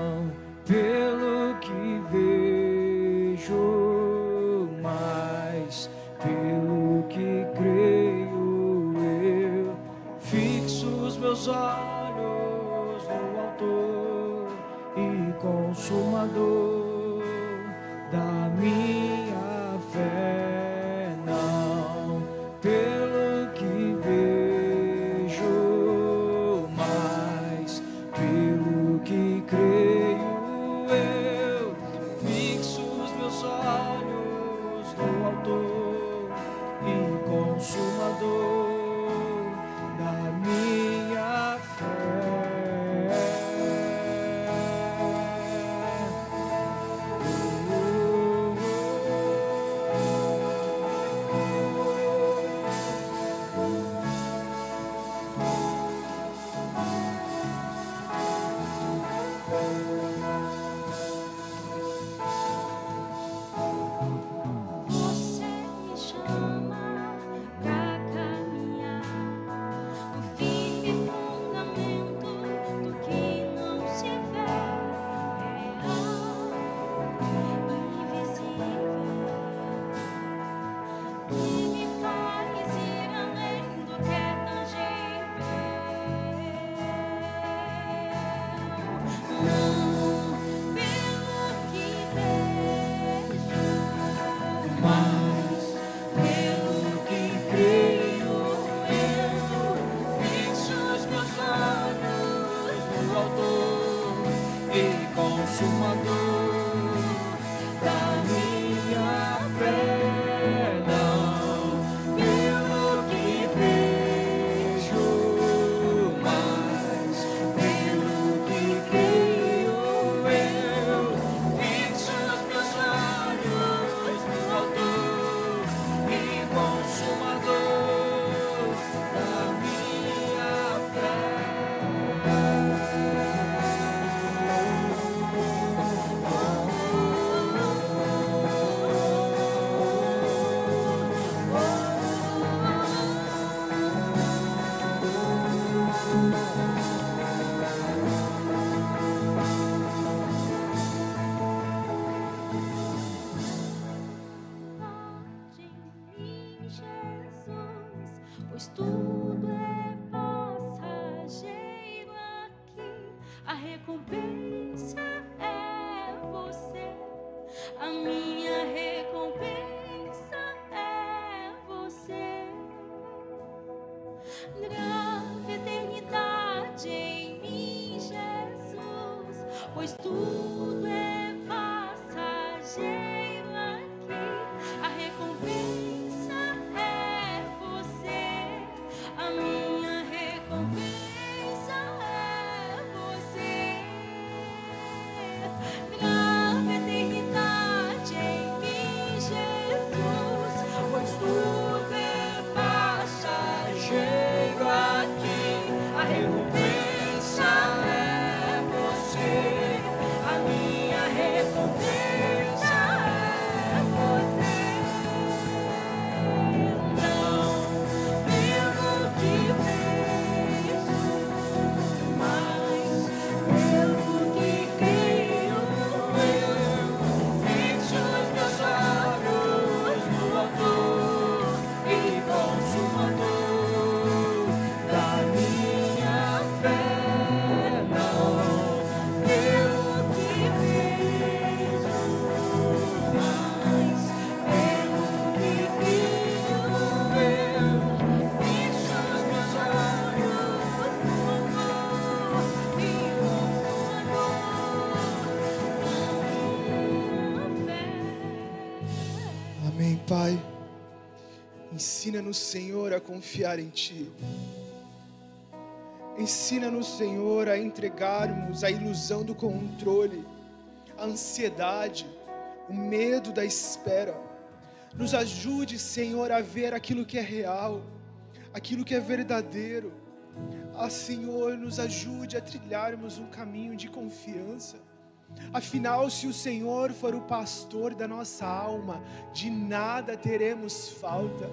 Ensina-nos, Senhor, a confiar em Ti. Ensina-nos, Senhor, a entregarmos a ilusão do controle, a ansiedade, o medo da espera. Nos ajude, Senhor, a ver aquilo que é real, aquilo que é verdadeiro. Ah, Senhor, nos ajude a trilharmos um caminho de confiança. Afinal, se o Senhor for o pastor da nossa alma, de nada teremos falta,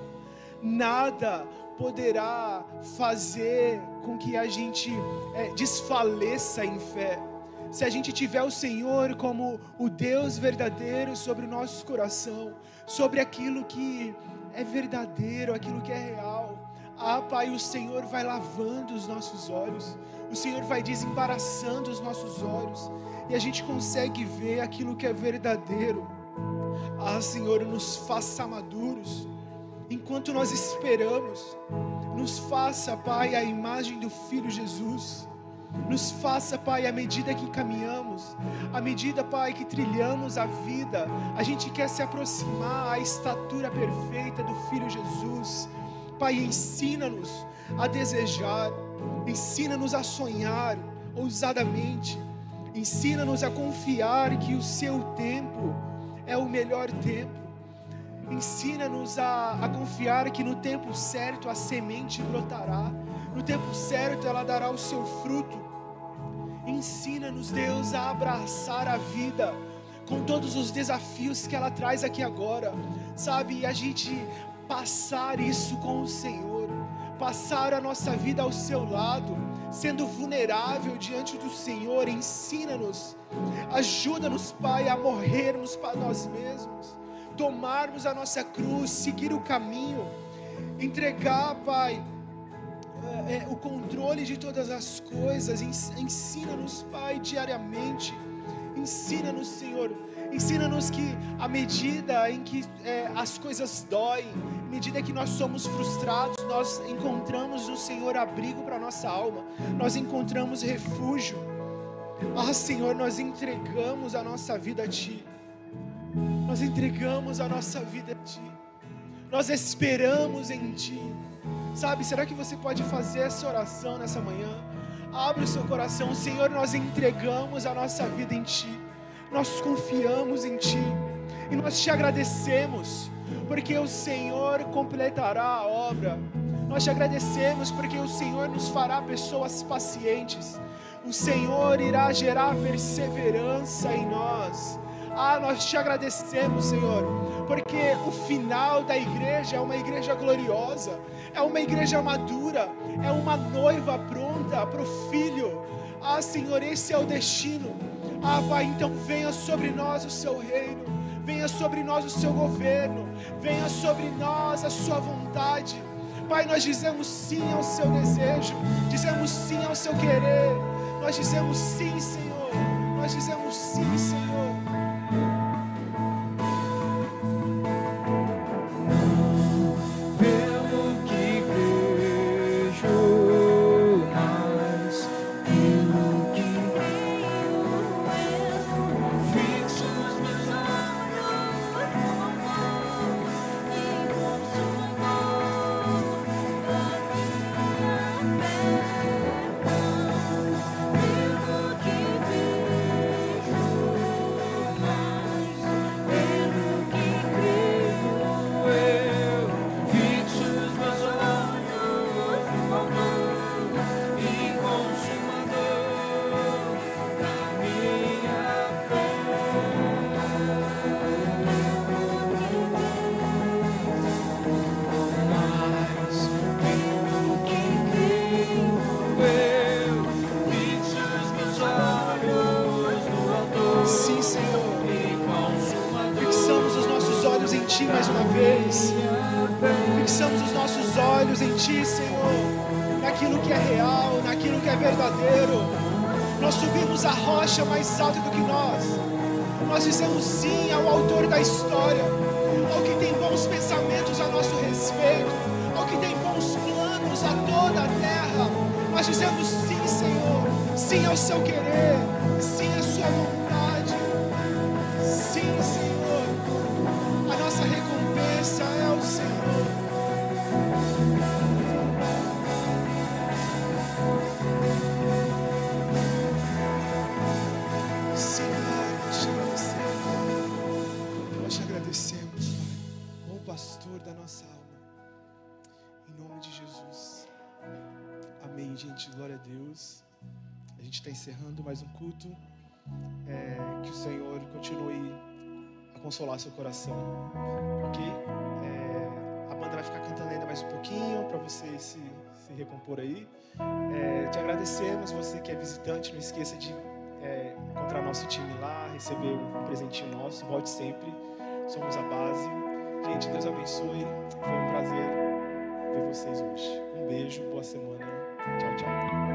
nada poderá fazer com que a gente eh, desfaleça em fé. Se a gente tiver o Senhor como o Deus verdadeiro sobre o nosso coração, sobre aquilo que é verdadeiro, aquilo que é real. Ah, Pai, o Senhor vai lavando os nossos olhos, o Senhor vai desembaraçando os nossos olhos, e a gente consegue ver aquilo que é verdadeiro. Ah, Senhor, nos faça maduros, enquanto nós esperamos, nos faça, Pai, a imagem do Filho Jesus. Nos faça, Pai, à medida que caminhamos, à medida, Pai, que trilhamos a vida, a gente quer se aproximar à estatura perfeita do Filho Jesus. Pai, ensina-nos a desejar, ensina-nos a sonhar ousadamente, ensina-nos a confiar que o seu tempo é o melhor tempo. Ensina-nos a, a confiar que no tempo certo a semente brotará, no tempo certo ela dará o seu fruto. Ensina-nos, Deus, a abraçar a vida com todos os desafios que ela traz aqui agora, sabe? E a gente passar isso com o Senhor, passar a nossa vida ao seu lado, sendo vulnerável diante do Senhor. Ensina-nos, ajuda-nos, Pai, a morrermos para nós mesmos, tomarmos a nossa cruz, seguir o caminho, entregar, Pai é, o controle de todas as coisas. Ens- Ensina-nos, Pai, diariamente. Ensina-nos, Senhor. Ensina-nos que à medida em que é, as coisas doem, à medida que nós somos frustrados, nós encontramos no Senhor abrigo para nossa alma. Nós encontramos refúgio. Ah, Senhor, nós entregamos a nossa vida a Ti. Nós entregamos a nossa vida a Ti. Nós esperamos em Ti. Sabe, será que você pode fazer essa oração nessa manhã? Abre o seu coração, Senhor, nós entregamos a nossa vida em Ti, nós confiamos em Ti e nós te agradecemos, porque o Senhor completará a obra. Nós te agradecemos porque o Senhor nos fará pessoas pacientes, o Senhor irá gerar perseverança em nós. Ah, nós te agradecemos, Senhor, porque o final da igreja é uma igreja gloriosa, é uma igreja madura, é uma noiva pronta para o filho. Ah, Senhor, esse é o destino. Ah, Pai, então venha sobre nós o seu reino, venha sobre nós o seu governo, venha sobre nós a sua vontade. Pai, nós dizemos sim ao seu desejo, dizemos sim ao seu querer, nós dizemos sim, Senhor, nós dizemos sim, Senhor. está encerrando mais um culto. É, que o Senhor continue a consolar seu coração, ok? É, a banda vai ficar cantando ainda mais um pouquinho para você se, se recompor aí. É, te agradecemos, você que é visitante, não esqueça de é, encontrar nosso time lá, receber um presentinho nosso, volte sempre, somos a base. Gente, Deus abençoe, foi um prazer ver vocês hoje. Um beijo, boa semana, tchau, tchau.